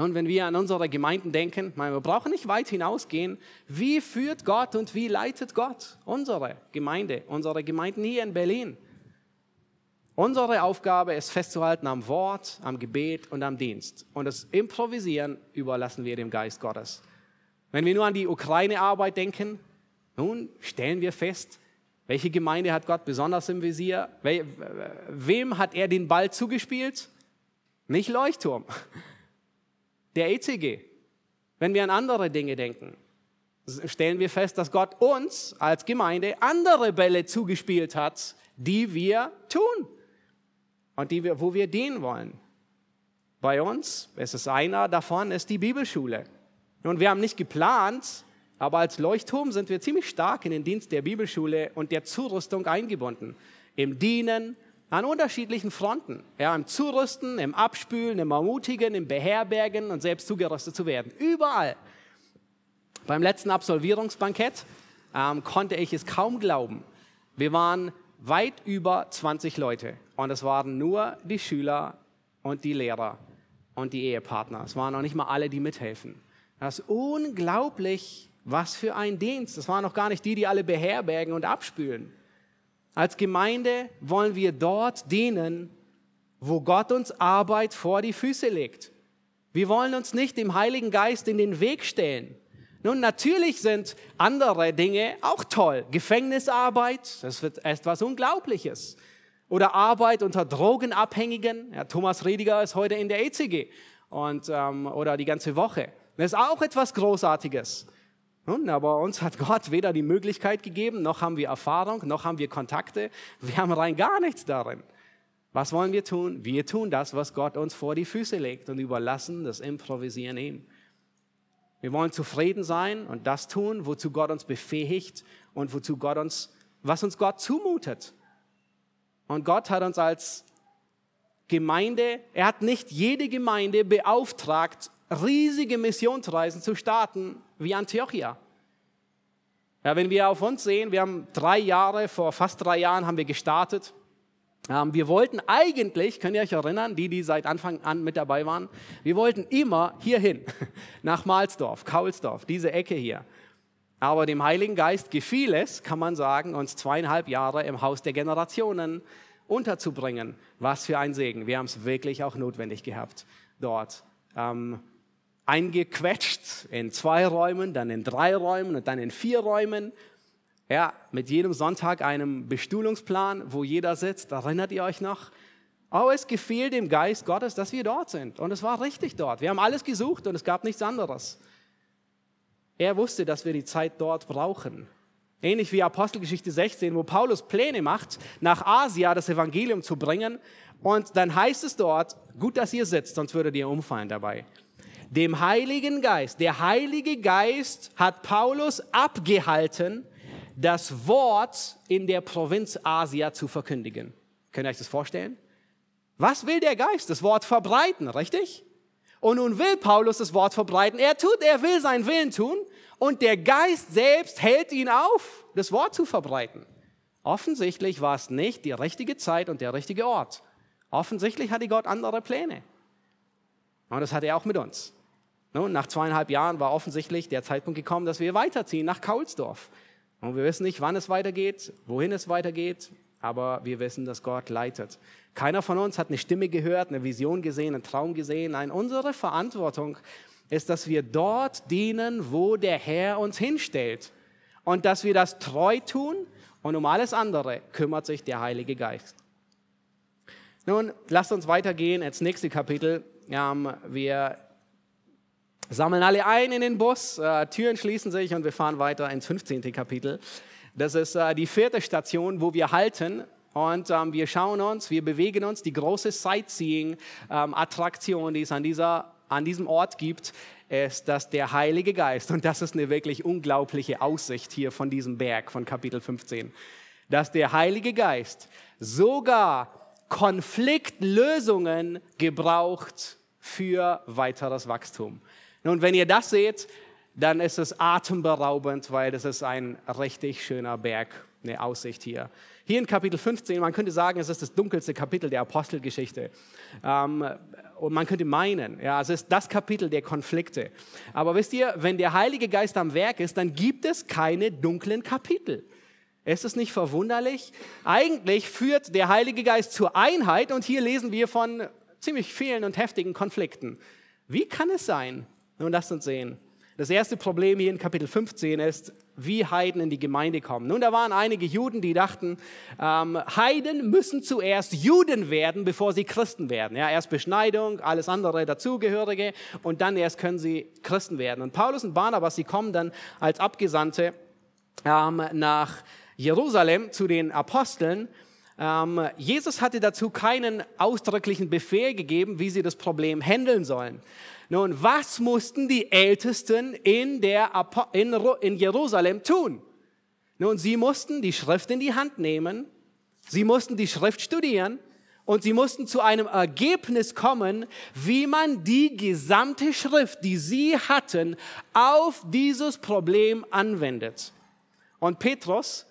Nun, wenn wir an unsere Gemeinden denken, wir brauchen nicht weit hinausgehen. Wie führt Gott und wie leitet Gott unsere Gemeinde, unsere Gemeinden hier in Berlin? Unsere Aufgabe ist festzuhalten am Wort, am Gebet und am Dienst. Und das Improvisieren überlassen wir dem Geist Gottes. Wenn wir nur an die Ukraine-Arbeit denken, nun stellen wir fest, welche Gemeinde hat Gott besonders im Visier? Wem hat er den Ball zugespielt? Nicht Leuchtturm der ECG. Wenn wir an andere Dinge denken, stellen wir fest, dass Gott uns als Gemeinde andere Bälle zugespielt hat, die wir tun und die wir, wo wir dienen wollen. Bei uns ist es einer davon, ist die Bibelschule. Und wir haben nicht geplant, aber als Leuchtturm sind wir ziemlich stark in den Dienst der Bibelschule und der Zurüstung eingebunden. Im Dienen, an unterschiedlichen Fronten. Ja, Im Zurüsten, im Abspülen, im Ermutigen, im Beherbergen und selbst zugerüstet zu werden. Überall. Beim letzten Absolvierungsbankett ähm, konnte ich es kaum glauben. Wir waren weit über 20 Leute und es waren nur die Schüler und die Lehrer und die Ehepartner. Es waren noch nicht mal alle, die mithelfen. Das ist unglaublich, was für ein Dienst. Es waren noch gar nicht die, die alle beherbergen und abspülen. Als Gemeinde wollen wir dort dienen, wo Gott uns Arbeit vor die Füße legt. Wir wollen uns nicht dem Heiligen Geist in den Weg stellen. Nun, natürlich sind andere Dinge auch toll. Gefängnisarbeit, das wird etwas Unglaubliches. Oder Arbeit unter Drogenabhängigen. Ja, Thomas Rediger ist heute in der ECG und, ähm, oder die ganze Woche. Das ist auch etwas Großartiges. Nun, aber uns hat Gott weder die Möglichkeit gegeben, noch haben wir Erfahrung, noch haben wir Kontakte. Wir haben rein gar nichts darin. Was wollen wir tun? Wir tun das, was Gott uns vor die Füße legt und überlassen das Improvisieren ihm. Wir wollen zufrieden sein und das tun, wozu Gott uns befähigt und wozu Gott uns, was uns Gott zumutet. Und Gott hat uns als Gemeinde, er hat nicht jede Gemeinde beauftragt, riesige Missionsreisen zu starten wie Antiochia. Ja, wenn wir auf uns sehen, wir haben drei Jahre, vor fast drei Jahren haben wir gestartet. Ähm, wir wollten eigentlich, könnt ihr euch erinnern, die, die seit Anfang an mit dabei waren, wir wollten immer hierhin, nach Mahlsdorf, Kaulsdorf, diese Ecke hier. Aber dem Heiligen Geist gefiel es, kann man sagen, uns zweieinhalb Jahre im Haus der Generationen unterzubringen. Was für ein Segen. Wir haben es wirklich auch notwendig gehabt dort. Ähm, eingequetscht in zwei Räumen, dann in drei Räumen und dann in vier Räumen. Ja, mit jedem Sonntag einem Bestuhlungsplan, wo jeder sitzt. Erinnert ihr euch noch? Oh, es gefiel dem Geist Gottes, dass wir dort sind. Und es war richtig dort. Wir haben alles gesucht und es gab nichts anderes. Er wusste, dass wir die Zeit dort brauchen. Ähnlich wie Apostelgeschichte 16, wo Paulus Pläne macht, nach Asia das Evangelium zu bringen. Und dann heißt es dort, gut, dass ihr sitzt, sonst würdet ihr umfallen dabei. Dem Heiligen Geist, der Heilige Geist hat Paulus abgehalten, das Wort in der Provinz Asia zu verkündigen. Könnt ihr euch das vorstellen? Was will der Geist? Das Wort verbreiten, richtig? Und nun will Paulus das Wort verbreiten. Er tut, er will seinen Willen tun und der Geist selbst hält ihn auf, das Wort zu verbreiten. Offensichtlich war es nicht die richtige Zeit und der richtige Ort. Offensichtlich hatte Gott andere Pläne. Und das hat er auch mit uns. Nun, nach zweieinhalb Jahren war offensichtlich der Zeitpunkt gekommen, dass wir weiterziehen nach Kaulsdorf. Und wir wissen nicht, wann es weitergeht, wohin es weitergeht, aber wir wissen, dass Gott leitet. Keiner von uns hat eine Stimme gehört, eine Vision gesehen, einen Traum gesehen. Nein, unsere Verantwortung ist, dass wir dort dienen, wo der Herr uns hinstellt. Und dass wir das treu tun und um alles andere kümmert sich der Heilige Geist. Nun, lasst uns weitergehen ins nächste Kapitel. wir sammeln alle ein in den Bus, äh, Türen schließen sich und wir fahren weiter ins 15. Kapitel. Das ist äh, die vierte Station, wo wir halten und ähm, wir schauen uns, wir bewegen uns, die große Sightseeing-Attraktion, ähm, die es an, dieser, an diesem Ort gibt, ist, dass der Heilige Geist, und das ist eine wirklich unglaubliche Aussicht hier von diesem Berg von Kapitel 15, dass der Heilige Geist sogar Konfliktlösungen gebraucht für weiteres Wachstum. Nun, wenn ihr das seht, dann ist es atemberaubend, weil das ist ein richtig schöner Berg, eine Aussicht hier. Hier in Kapitel 15, man könnte sagen, es ist das dunkelste Kapitel der Apostelgeschichte. Ähm, und man könnte meinen, ja, es ist das Kapitel der Konflikte. Aber wisst ihr, wenn der Heilige Geist am Werk ist, dann gibt es keine dunklen Kapitel. Ist es nicht verwunderlich? Eigentlich führt der Heilige Geist zur Einheit und hier lesen wir von ziemlich vielen und heftigen Konflikten. Wie kann es sein, nun lasst uns sehen. Das erste Problem hier in Kapitel 15 ist, wie Heiden in die Gemeinde kommen. Nun, da waren einige Juden, die dachten, ähm, Heiden müssen zuerst Juden werden, bevor sie Christen werden. Ja, erst Beschneidung, alles andere dazugehörige und dann erst können sie Christen werden. Und Paulus und Barnabas, sie kommen dann als Abgesandte ähm, nach Jerusalem zu den Aposteln. Ähm, Jesus hatte dazu keinen ausdrücklichen Befehl gegeben, wie sie das Problem handeln sollen. Nun, was mussten die Ältesten in, der, in, in Jerusalem tun? Nun, sie mussten die Schrift in die Hand nehmen, sie mussten die Schrift studieren und sie mussten zu einem Ergebnis kommen, wie man die gesamte Schrift, die sie hatten, auf dieses Problem anwendet. Und Petrus,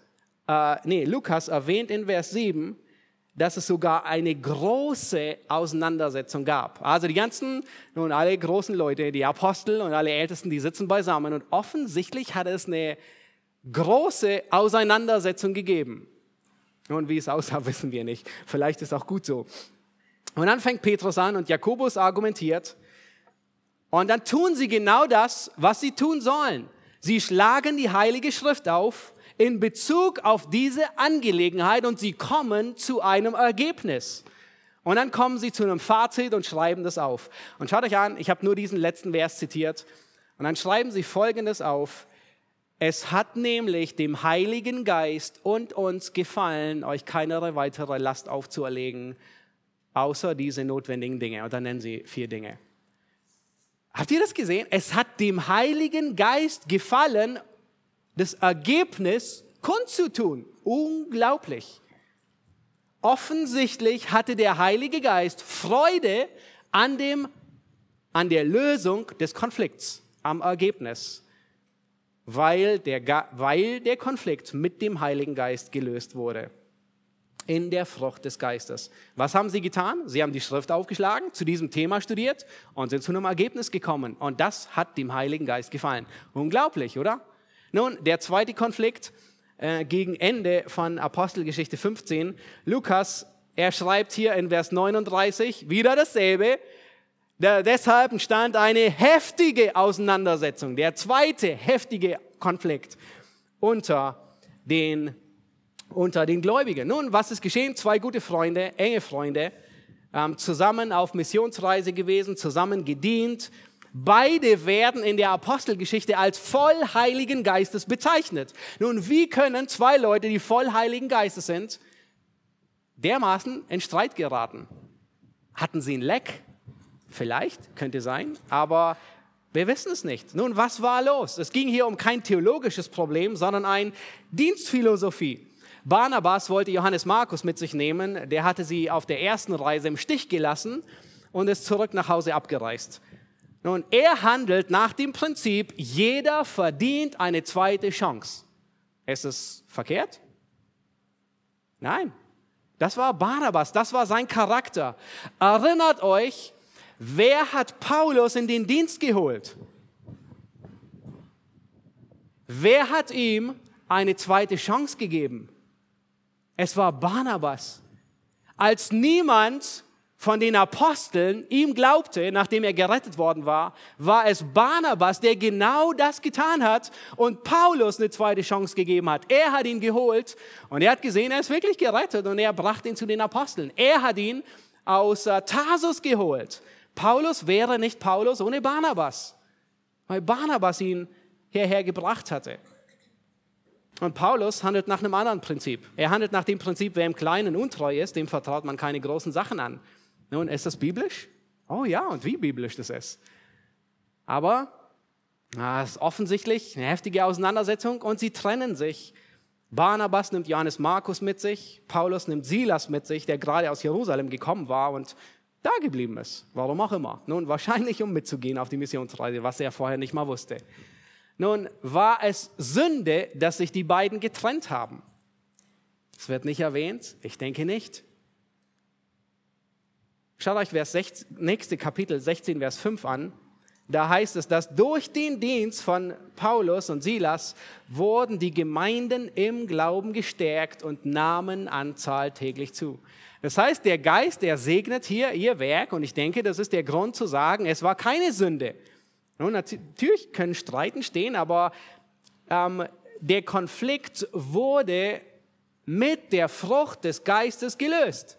äh, nee, Lukas erwähnt in Vers 7, dass es sogar eine große Auseinandersetzung gab. Also die ganzen, nun alle großen Leute, die Apostel und alle Ältesten, die sitzen beisammen und offensichtlich hat es eine große Auseinandersetzung gegeben. Und wie es aussah, wissen wir nicht. Vielleicht ist auch gut so. Und dann fängt Petrus an und Jakobus argumentiert. Und dann tun sie genau das, was sie tun sollen. Sie schlagen die Heilige Schrift auf in Bezug auf diese Angelegenheit und sie kommen zu einem Ergebnis. Und dann kommen sie zu einem Fazit und schreiben das auf. Und schaut euch an, ich habe nur diesen letzten Vers zitiert. Und dann schreiben sie Folgendes auf. Es hat nämlich dem Heiligen Geist und uns gefallen, euch keine weitere Last aufzuerlegen, außer diese notwendigen Dinge. Und dann nennen sie vier Dinge. Habt ihr das gesehen? Es hat dem Heiligen Geist gefallen, das Ergebnis kundzutun. Unglaublich. Offensichtlich hatte der Heilige Geist Freude an, dem, an der Lösung des Konflikts, am Ergebnis, weil der, weil der Konflikt mit dem Heiligen Geist gelöst wurde in der Frucht des Geistes. Was haben sie getan? Sie haben die Schrift aufgeschlagen, zu diesem Thema studiert und sind zu einem Ergebnis gekommen. Und das hat dem Heiligen Geist gefallen. Unglaublich, oder? Nun, der zweite Konflikt äh, gegen Ende von Apostelgeschichte 15. Lukas, er schreibt hier in Vers 39 wieder dasselbe. Da, deshalb entstand eine heftige Auseinandersetzung, der zweite heftige Konflikt unter den unter den Gläubigen. Nun, was ist geschehen? Zwei gute Freunde, enge Freunde, ähm, zusammen auf Missionsreise gewesen, zusammen gedient. Beide werden in der Apostelgeschichte als voll Heiligen Geistes bezeichnet. Nun, wie können zwei Leute, die voll Heiligen Geistes sind, dermaßen in Streit geraten? Hatten sie ein Leck? Vielleicht, könnte sein, aber wir wissen es nicht. Nun, was war los? Es ging hier um kein theologisches Problem, sondern ein Dienstphilosophie. Barnabas wollte Johannes Markus mit sich nehmen. Der hatte sie auf der ersten Reise im Stich gelassen und ist zurück nach Hause abgereist. Nun, er handelt nach dem Prinzip, jeder verdient eine zweite Chance. Ist es verkehrt? Nein. Das war Barnabas, das war sein Charakter. Erinnert euch, wer hat Paulus in den Dienst geholt? Wer hat ihm eine zweite Chance gegeben? Es war Barnabas. Als niemand von den Aposteln ihm glaubte, nachdem er gerettet worden war, war es Barnabas, der genau das getan hat und Paulus eine zweite Chance gegeben hat. Er hat ihn geholt und er hat gesehen, er ist wirklich gerettet und er brachte ihn zu den Aposteln. Er hat ihn aus äh, Tarsus geholt. Paulus wäre nicht Paulus ohne Barnabas, weil Barnabas ihn hierher gebracht hatte. Und Paulus handelt nach einem anderen Prinzip. Er handelt nach dem Prinzip, wer im Kleinen untreu ist, dem vertraut man keine großen Sachen an. Nun, ist das biblisch? Oh ja, und wie biblisch das ist. Aber es ist offensichtlich eine heftige Auseinandersetzung und sie trennen sich. Barnabas nimmt Johannes Markus mit sich, Paulus nimmt Silas mit sich, der gerade aus Jerusalem gekommen war und da geblieben ist. Warum auch immer. Nun, wahrscheinlich um mitzugehen auf die Missionsreise, was er vorher nicht mal wusste. Nun, war es Sünde, dass sich die beiden getrennt haben? Es wird nicht erwähnt. Ich denke nicht. Schaut euch 16, nächste Kapitel 16, Vers 5 an. Da heißt es, dass durch den Dienst von Paulus und Silas wurden die Gemeinden im Glauben gestärkt und nahmen Anzahl täglich zu. Das heißt, der Geist, der segnet hier ihr Werk und ich denke, das ist der Grund zu sagen, es war keine Sünde. Nun, natürlich können Streiten stehen, aber ähm, der Konflikt wurde mit der Frucht des Geistes gelöst.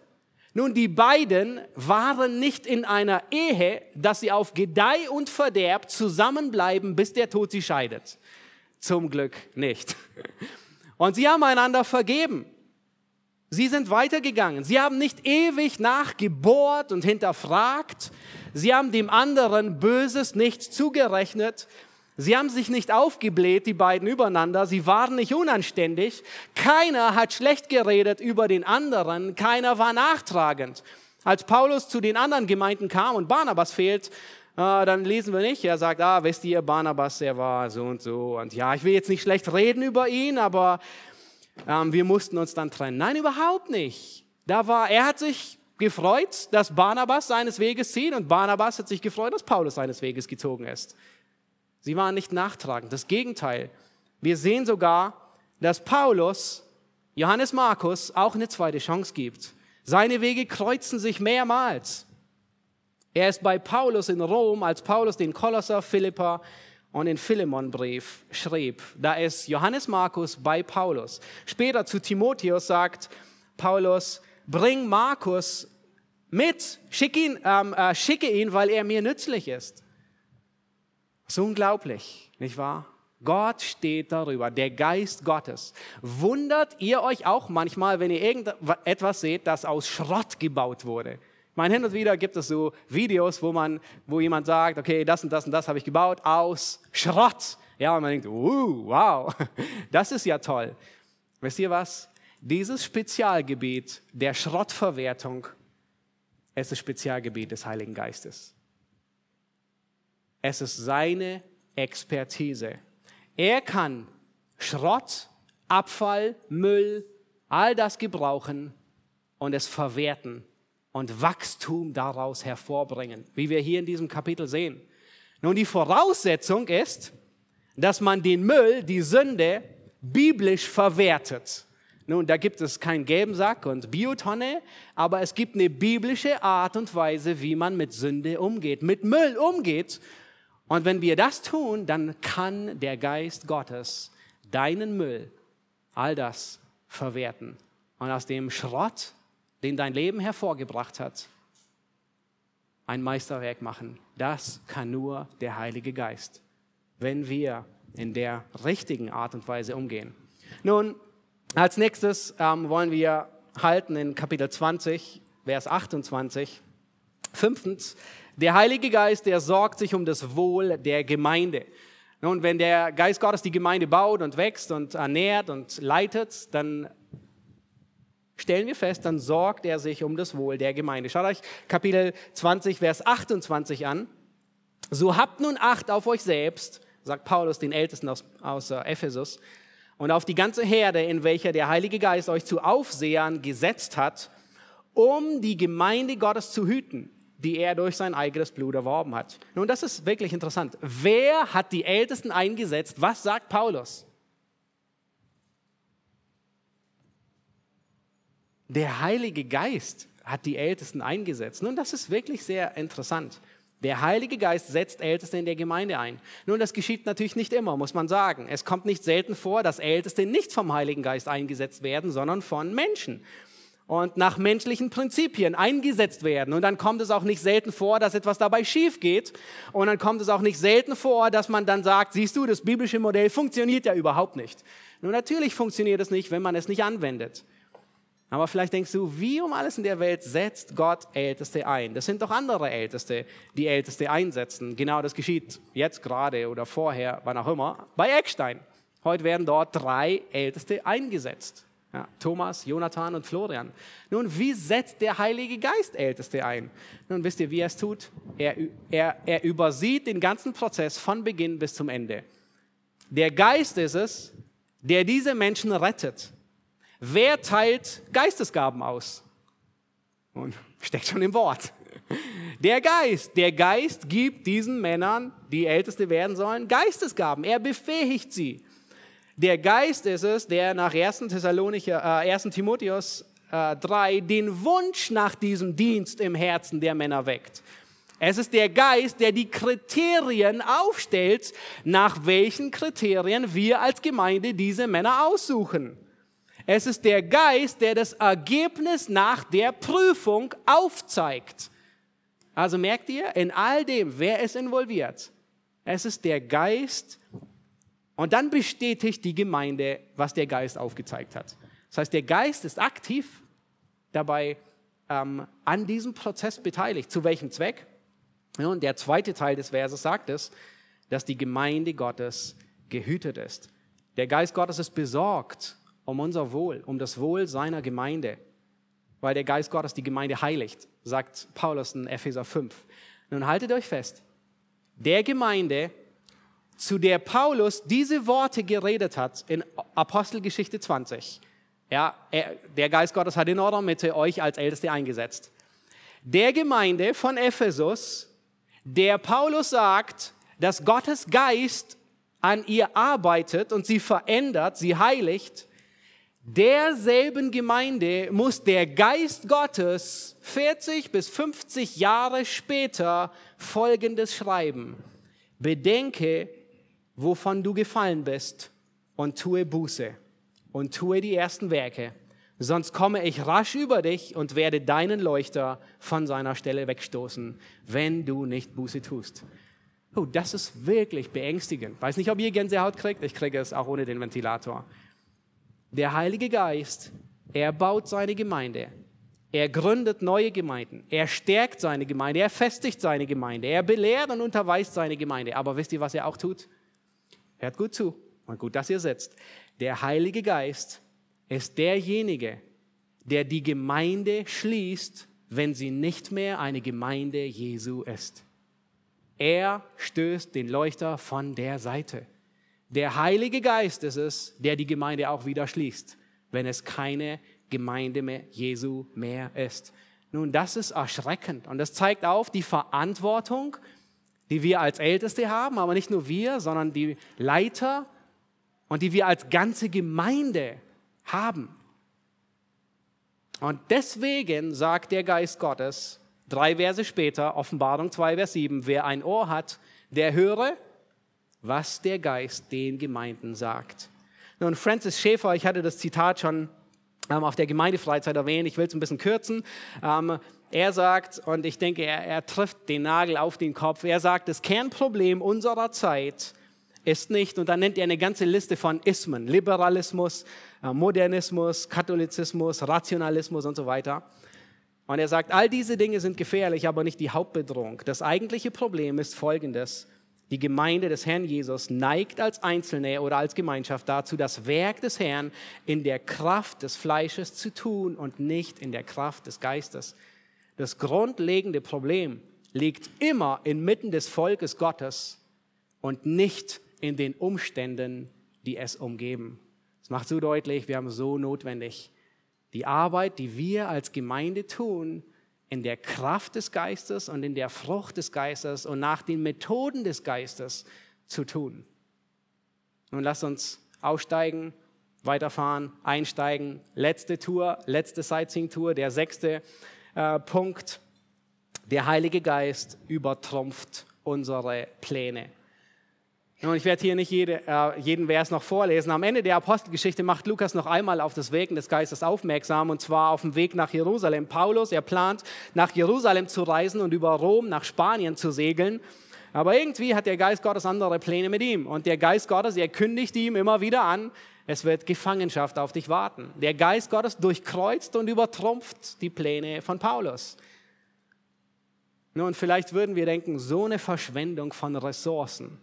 Nun, die beiden waren nicht in einer Ehe, dass sie auf Gedeih und Verderb zusammenbleiben, bis der Tod sie scheidet. Zum Glück nicht. Und sie haben einander vergeben. Sie sind weitergegangen. Sie haben nicht ewig nachgebohrt und hinterfragt. Sie haben dem anderen Böses nicht zugerechnet. Sie haben sich nicht aufgebläht, die beiden übereinander. Sie waren nicht unanständig. Keiner hat schlecht geredet über den anderen. Keiner war nachtragend. Als Paulus zu den anderen Gemeinden kam und Barnabas fehlt, äh, dann lesen wir nicht. Er sagt, ah, wisst ihr, Barnabas, der war so und so. Und ja, ich will jetzt nicht schlecht reden über ihn, aber ähm, wir mussten uns dann trennen. Nein, überhaupt nicht. Da war, er hat sich gefreut, dass Barnabas seines Weges zieht und Barnabas hat sich gefreut, dass Paulus seines Weges gezogen ist. Sie waren nicht nachtragend. Das Gegenteil. Wir sehen sogar, dass Paulus Johannes Markus auch eine zweite Chance gibt. Seine Wege kreuzen sich mehrmals. Er ist bei Paulus in Rom, als Paulus den Kolosser, Philippa und den Philemonbrief schrieb. Da ist Johannes Markus bei Paulus. Später zu Timotheus sagt Paulus, bring Markus mit, schick ihn, ähm, äh, schicke ihn, weil er mir nützlich ist. So unglaublich, nicht wahr? Gott steht darüber, der Geist Gottes. Wundert ihr euch auch manchmal, wenn ihr irgendetwas seht, das aus Schrott gebaut wurde? Mein hin und wieder gibt es so Videos, wo man, wo jemand sagt, okay, das und das und das habe ich gebaut aus Schrott. Ja, und man denkt, uh, wow, das ist ja toll. Wisst ihr was? Dieses Spezialgebiet der Schrottverwertung ist das Spezialgebiet des Heiligen Geistes. Es ist seine Expertise. Er kann Schrott, Abfall, Müll, all das gebrauchen und es verwerten und Wachstum daraus hervorbringen, wie wir hier in diesem Kapitel sehen. Nun, die Voraussetzung ist, dass man den Müll, die Sünde, biblisch verwertet. Nun, da gibt es keinen gelben Sack und Biotonne, aber es gibt eine biblische Art und Weise, wie man mit Sünde umgeht, mit Müll umgeht. Und wenn wir das tun, dann kann der Geist Gottes deinen Müll, all das verwerten und aus dem Schrott, den dein Leben hervorgebracht hat, ein Meisterwerk machen. Das kann nur der Heilige Geist, wenn wir in der richtigen Art und Weise umgehen. Nun, als nächstes ähm, wollen wir halten in Kapitel 20, Vers 28. Fünftens, der Heilige Geist, der sorgt sich um das Wohl der Gemeinde. Nun, wenn der Geist Gottes die Gemeinde baut und wächst und ernährt und leitet, dann stellen wir fest, dann sorgt er sich um das Wohl der Gemeinde. Schaut euch Kapitel 20, Vers 28 an. So habt nun Acht auf euch selbst, sagt Paulus den Ältesten aus, aus äh, Ephesus, und auf die ganze Herde, in welcher der Heilige Geist euch zu Aufsehern gesetzt hat, um die Gemeinde Gottes zu hüten die er durch sein eigenes Blut erworben hat. Nun, das ist wirklich interessant. Wer hat die Ältesten eingesetzt? Was sagt Paulus? Der Heilige Geist hat die Ältesten eingesetzt. Nun, das ist wirklich sehr interessant. Der Heilige Geist setzt Älteste in der Gemeinde ein. Nun, das geschieht natürlich nicht immer, muss man sagen. Es kommt nicht selten vor, dass Älteste nicht vom Heiligen Geist eingesetzt werden, sondern von Menschen und nach menschlichen Prinzipien eingesetzt werden. Und dann kommt es auch nicht selten vor, dass etwas dabei schief geht. Und dann kommt es auch nicht selten vor, dass man dann sagt, siehst du, das biblische Modell funktioniert ja überhaupt nicht. Nun, natürlich funktioniert es nicht, wenn man es nicht anwendet. Aber vielleicht denkst du, wie um alles in der Welt setzt Gott Älteste ein? Das sind doch andere Älteste, die Älteste einsetzen. Genau das geschieht jetzt gerade oder vorher, wann auch immer, bei Eckstein. Heute werden dort drei Älteste eingesetzt. Ja, Thomas, Jonathan und Florian. Nun, wie setzt der Heilige Geist Älteste ein? Nun, wisst ihr, wie er es tut? Er, er, er übersieht den ganzen Prozess von Beginn bis zum Ende. Der Geist ist es, der diese Menschen rettet. Wer teilt Geistesgaben aus? Und steckt schon im Wort. Der Geist, der Geist gibt diesen Männern, die Älteste werden sollen, Geistesgaben. Er befähigt sie. Der Geist ist es, der nach 1. Thessalonicher, äh, 1. Timotheus äh, 3 den Wunsch nach diesem Dienst im Herzen der Männer weckt. Es ist der Geist, der die Kriterien aufstellt, nach welchen Kriterien wir als Gemeinde diese Männer aussuchen. Es ist der Geist, der das Ergebnis nach der Prüfung aufzeigt. Also merkt ihr, in all dem, wer ist involviert? Es ist der Geist, und dann bestätigt die Gemeinde, was der Geist aufgezeigt hat. Das heißt, der Geist ist aktiv dabei ähm, an diesem Prozess beteiligt. Zu welchem Zweck? Und der zweite Teil des Verses sagt es, dass die Gemeinde Gottes gehütet ist. Der Geist Gottes ist besorgt um unser Wohl, um das Wohl seiner Gemeinde, weil der Geist Gottes die Gemeinde heiligt, sagt Paulus in Epheser 5. Nun haltet euch fest, der Gemeinde zu der Paulus diese Worte geredet hat in Apostelgeschichte 20. Ja, er, der Geist Gottes hat in eurer Mitte euch als Älteste eingesetzt. Der Gemeinde von Ephesus, der Paulus sagt, dass Gottes Geist an ihr arbeitet und sie verändert, sie heiligt, derselben Gemeinde muss der Geist Gottes 40 bis 50 Jahre später Folgendes schreiben. Bedenke, wovon du gefallen bist, und tue Buße und tue die ersten Werke. Sonst komme ich rasch über dich und werde deinen Leuchter von seiner Stelle wegstoßen, wenn du nicht Buße tust. Oh, das ist wirklich beängstigend. Weiß nicht, ob ihr Gänsehaut kriegt. Ich kriege es auch ohne den Ventilator. Der Heilige Geist, er baut seine Gemeinde. Er gründet neue Gemeinden. Er stärkt seine Gemeinde. Er festigt seine Gemeinde. Er belehrt und unterweist seine Gemeinde. Aber wisst ihr, was er auch tut? Hört gut zu und gut, dass ihr sitzt. Der Heilige Geist ist derjenige, der die Gemeinde schließt, wenn sie nicht mehr eine Gemeinde Jesu ist. Er stößt den Leuchter von der Seite. Der Heilige Geist ist es, der die Gemeinde auch wieder schließt, wenn es keine Gemeinde mehr Jesu mehr ist. Nun, das ist erschreckend und das zeigt auf die Verantwortung, die wir als Älteste haben, aber nicht nur wir, sondern die Leiter und die wir als ganze Gemeinde haben. Und deswegen sagt der Geist Gottes, drei Verse später, Offenbarung 2, Vers 7, wer ein Ohr hat, der höre, was der Geist den Gemeinden sagt. Nun, Francis Schäfer, ich hatte das Zitat schon ähm, auf der Gemeindefreizeit erwähnt, ich will es ein bisschen kürzen. Er sagt, und ich denke, er, er trifft den Nagel auf den Kopf, er sagt, das Kernproblem unserer Zeit ist nicht, und dann nennt er eine ganze Liste von Ismen, Liberalismus, äh, Modernismus, Katholizismus, Rationalismus und so weiter. Und er sagt, all diese Dinge sind gefährlich, aber nicht die Hauptbedrohung. Das eigentliche Problem ist folgendes. Die Gemeinde des Herrn Jesus neigt als Einzelne oder als Gemeinschaft dazu, das Werk des Herrn in der Kraft des Fleisches zu tun und nicht in der Kraft des Geistes. Das grundlegende Problem liegt immer inmitten des Volkes Gottes und nicht in den Umständen, die es umgeben. Das macht so deutlich, wir haben so notwendig die Arbeit, die wir als Gemeinde tun, in der Kraft des Geistes und in der Frucht des Geistes und nach den Methoden des Geistes zu tun. Nun lasst uns aussteigen, weiterfahren, einsteigen. Letzte Tour, letzte Sightseeing-Tour, der sechste äh, Punkt. Der Heilige Geist übertrumpft unsere Pläne. Und ich werde hier nicht jede, äh, jeden Vers noch vorlesen. Am Ende der Apostelgeschichte macht Lukas noch einmal auf das Wirken des Geistes aufmerksam, und zwar auf dem Weg nach Jerusalem. Paulus, er plant, nach Jerusalem zu reisen und über Rom nach Spanien zu segeln. Aber irgendwie hat der Geist Gottes andere Pläne mit ihm. Und der Geist Gottes, er kündigt ihm immer wieder an, es wird Gefangenschaft auf dich warten. Der Geist Gottes durchkreuzt und übertrumpft die Pläne von Paulus. Nun, vielleicht würden wir denken, so eine Verschwendung von Ressourcen.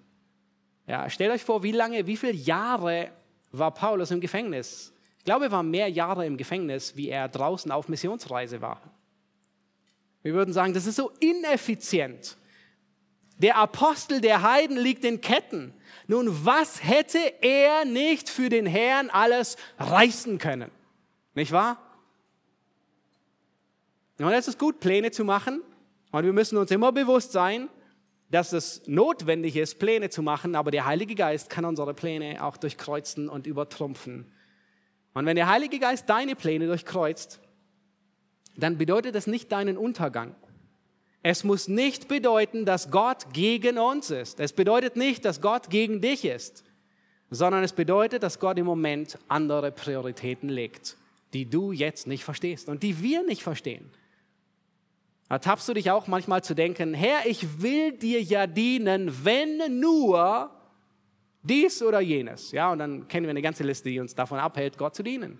Ja, stellt euch vor, wie lange, wie viele Jahre war Paulus im Gefängnis? Ich glaube, er war mehr Jahre im Gefängnis, wie er draußen auf Missionsreise war. Wir würden sagen, das ist so ineffizient. Der Apostel der Heiden liegt in Ketten. Nun, was hätte er nicht für den Herrn alles reißen können? Nicht wahr? Und es ist gut, Pläne zu machen. Und wir müssen uns immer bewusst sein, dass es notwendig ist, Pläne zu machen, aber der Heilige Geist kann unsere Pläne auch durchkreuzen und übertrumpfen. Und wenn der Heilige Geist deine Pläne durchkreuzt, dann bedeutet das nicht deinen Untergang. Es muss nicht bedeuten, dass Gott gegen uns ist. Es bedeutet nicht, dass Gott gegen dich ist, sondern es bedeutet, dass Gott im Moment andere Prioritäten legt, die du jetzt nicht verstehst und die wir nicht verstehen. Ertappst du dich auch manchmal zu denken, Herr, ich will dir ja dienen, wenn nur dies oder jenes. Ja, und dann kennen wir eine ganze Liste, die uns davon abhält, Gott zu dienen.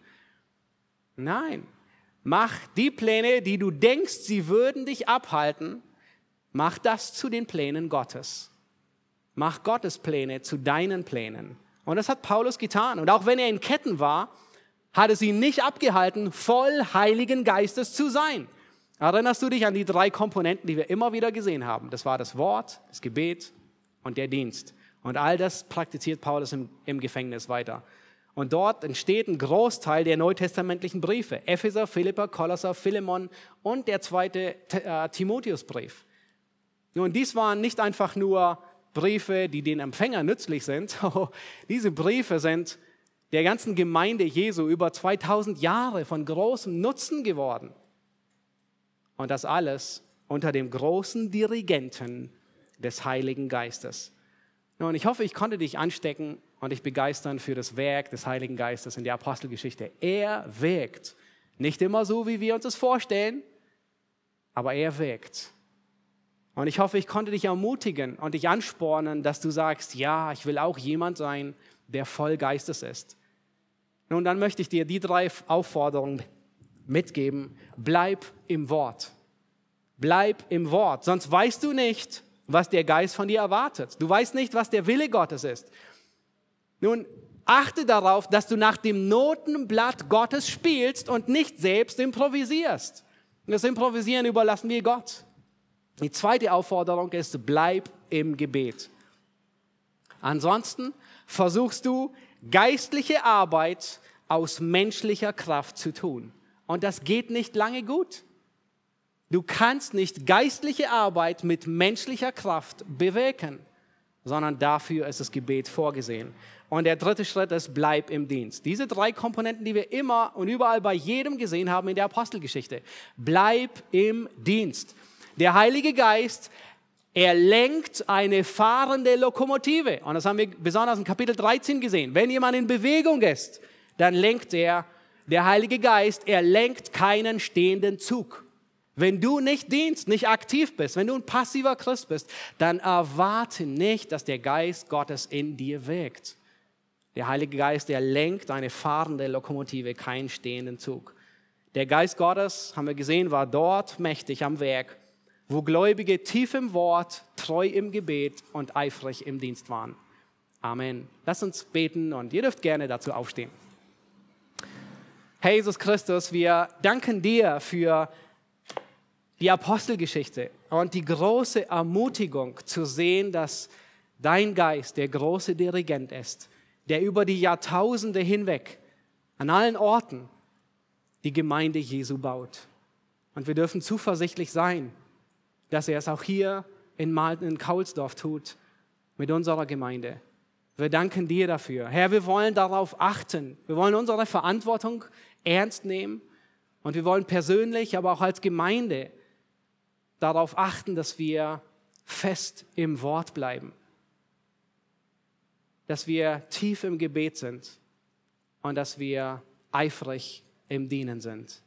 Nein, mach die Pläne, die du denkst, sie würden dich abhalten, mach das zu den Plänen Gottes. Mach Gottes Pläne zu deinen Plänen. Und das hat Paulus getan. Und auch wenn er in Ketten war, hat es ihn nicht abgehalten, voll Heiligen Geistes zu sein. Erinnerst du dich an die drei Komponenten, die wir immer wieder gesehen haben? Das war das Wort, das Gebet und der Dienst. Und all das praktiziert Paulus im, im Gefängnis weiter. Und dort entsteht ein Großteil der neutestamentlichen Briefe. Epheser, Philippa, Kolosser, Philemon und der zweite äh, Timotheusbrief. Nun, dies waren nicht einfach nur Briefe, die den Empfänger nützlich sind. Diese Briefe sind der ganzen Gemeinde Jesu über 2000 Jahre von großem Nutzen geworden. Und das alles unter dem großen Dirigenten des Heiligen Geistes. Nun, ich hoffe, ich konnte dich anstecken und dich begeistern für das Werk des Heiligen Geistes in der Apostelgeschichte. Er wirkt. Nicht immer so, wie wir uns das vorstellen, aber er wirkt. Und ich hoffe, ich konnte dich ermutigen und dich anspornen, dass du sagst, ja, ich will auch jemand sein, der voll Geistes ist. Nun, dann möchte ich dir die drei Aufforderungen mitgeben, bleib im Wort. Bleib im Wort, sonst weißt du nicht, was der Geist von dir erwartet. Du weißt nicht, was der Wille Gottes ist. Nun, achte darauf, dass du nach dem Notenblatt Gottes spielst und nicht selbst improvisierst. Das Improvisieren überlassen wir Gott. Die zweite Aufforderung ist, bleib im Gebet. Ansonsten versuchst du geistliche Arbeit aus menschlicher Kraft zu tun. Und das geht nicht lange gut. Du kannst nicht geistliche Arbeit mit menschlicher Kraft bewirken, sondern dafür ist das Gebet vorgesehen. Und der dritte Schritt ist, bleib im Dienst. Diese drei Komponenten, die wir immer und überall bei jedem gesehen haben in der Apostelgeschichte. Bleib im Dienst. Der Heilige Geist, er lenkt eine fahrende Lokomotive. Und das haben wir besonders in Kapitel 13 gesehen. Wenn jemand in Bewegung ist, dann lenkt er, der Heilige Geist, er lenkt keinen stehenden Zug. Wenn du nicht dienst, nicht aktiv bist, wenn du ein passiver Christ bist, dann erwarte nicht, dass der Geist Gottes in dir wirkt. Der Heilige Geist, der lenkt eine fahrende Lokomotive, keinen stehenden Zug. Der Geist Gottes, haben wir gesehen, war dort mächtig am Werk, wo Gläubige tief im Wort, treu im Gebet und eifrig im Dienst waren. Amen. Lass uns beten und ihr dürft gerne dazu aufstehen. Herr Jesus Christus, wir danken dir für die Apostelgeschichte und die große Ermutigung zu sehen, dass dein Geist der große Dirigent ist, der über die Jahrtausende hinweg an allen Orten die Gemeinde Jesu baut. Und wir dürfen zuversichtlich sein, dass er es auch hier in Malten in Kaulsdorf tut mit unserer Gemeinde. Wir danken dir dafür. Herr, wir wollen darauf achten. Wir wollen unsere Verantwortung ernst nehmen und wir wollen persönlich, aber auch als Gemeinde darauf achten, dass wir fest im Wort bleiben, dass wir tief im Gebet sind und dass wir eifrig im Dienen sind.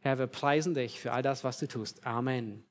Herr, wir preisen dich für all das, was du tust. Amen.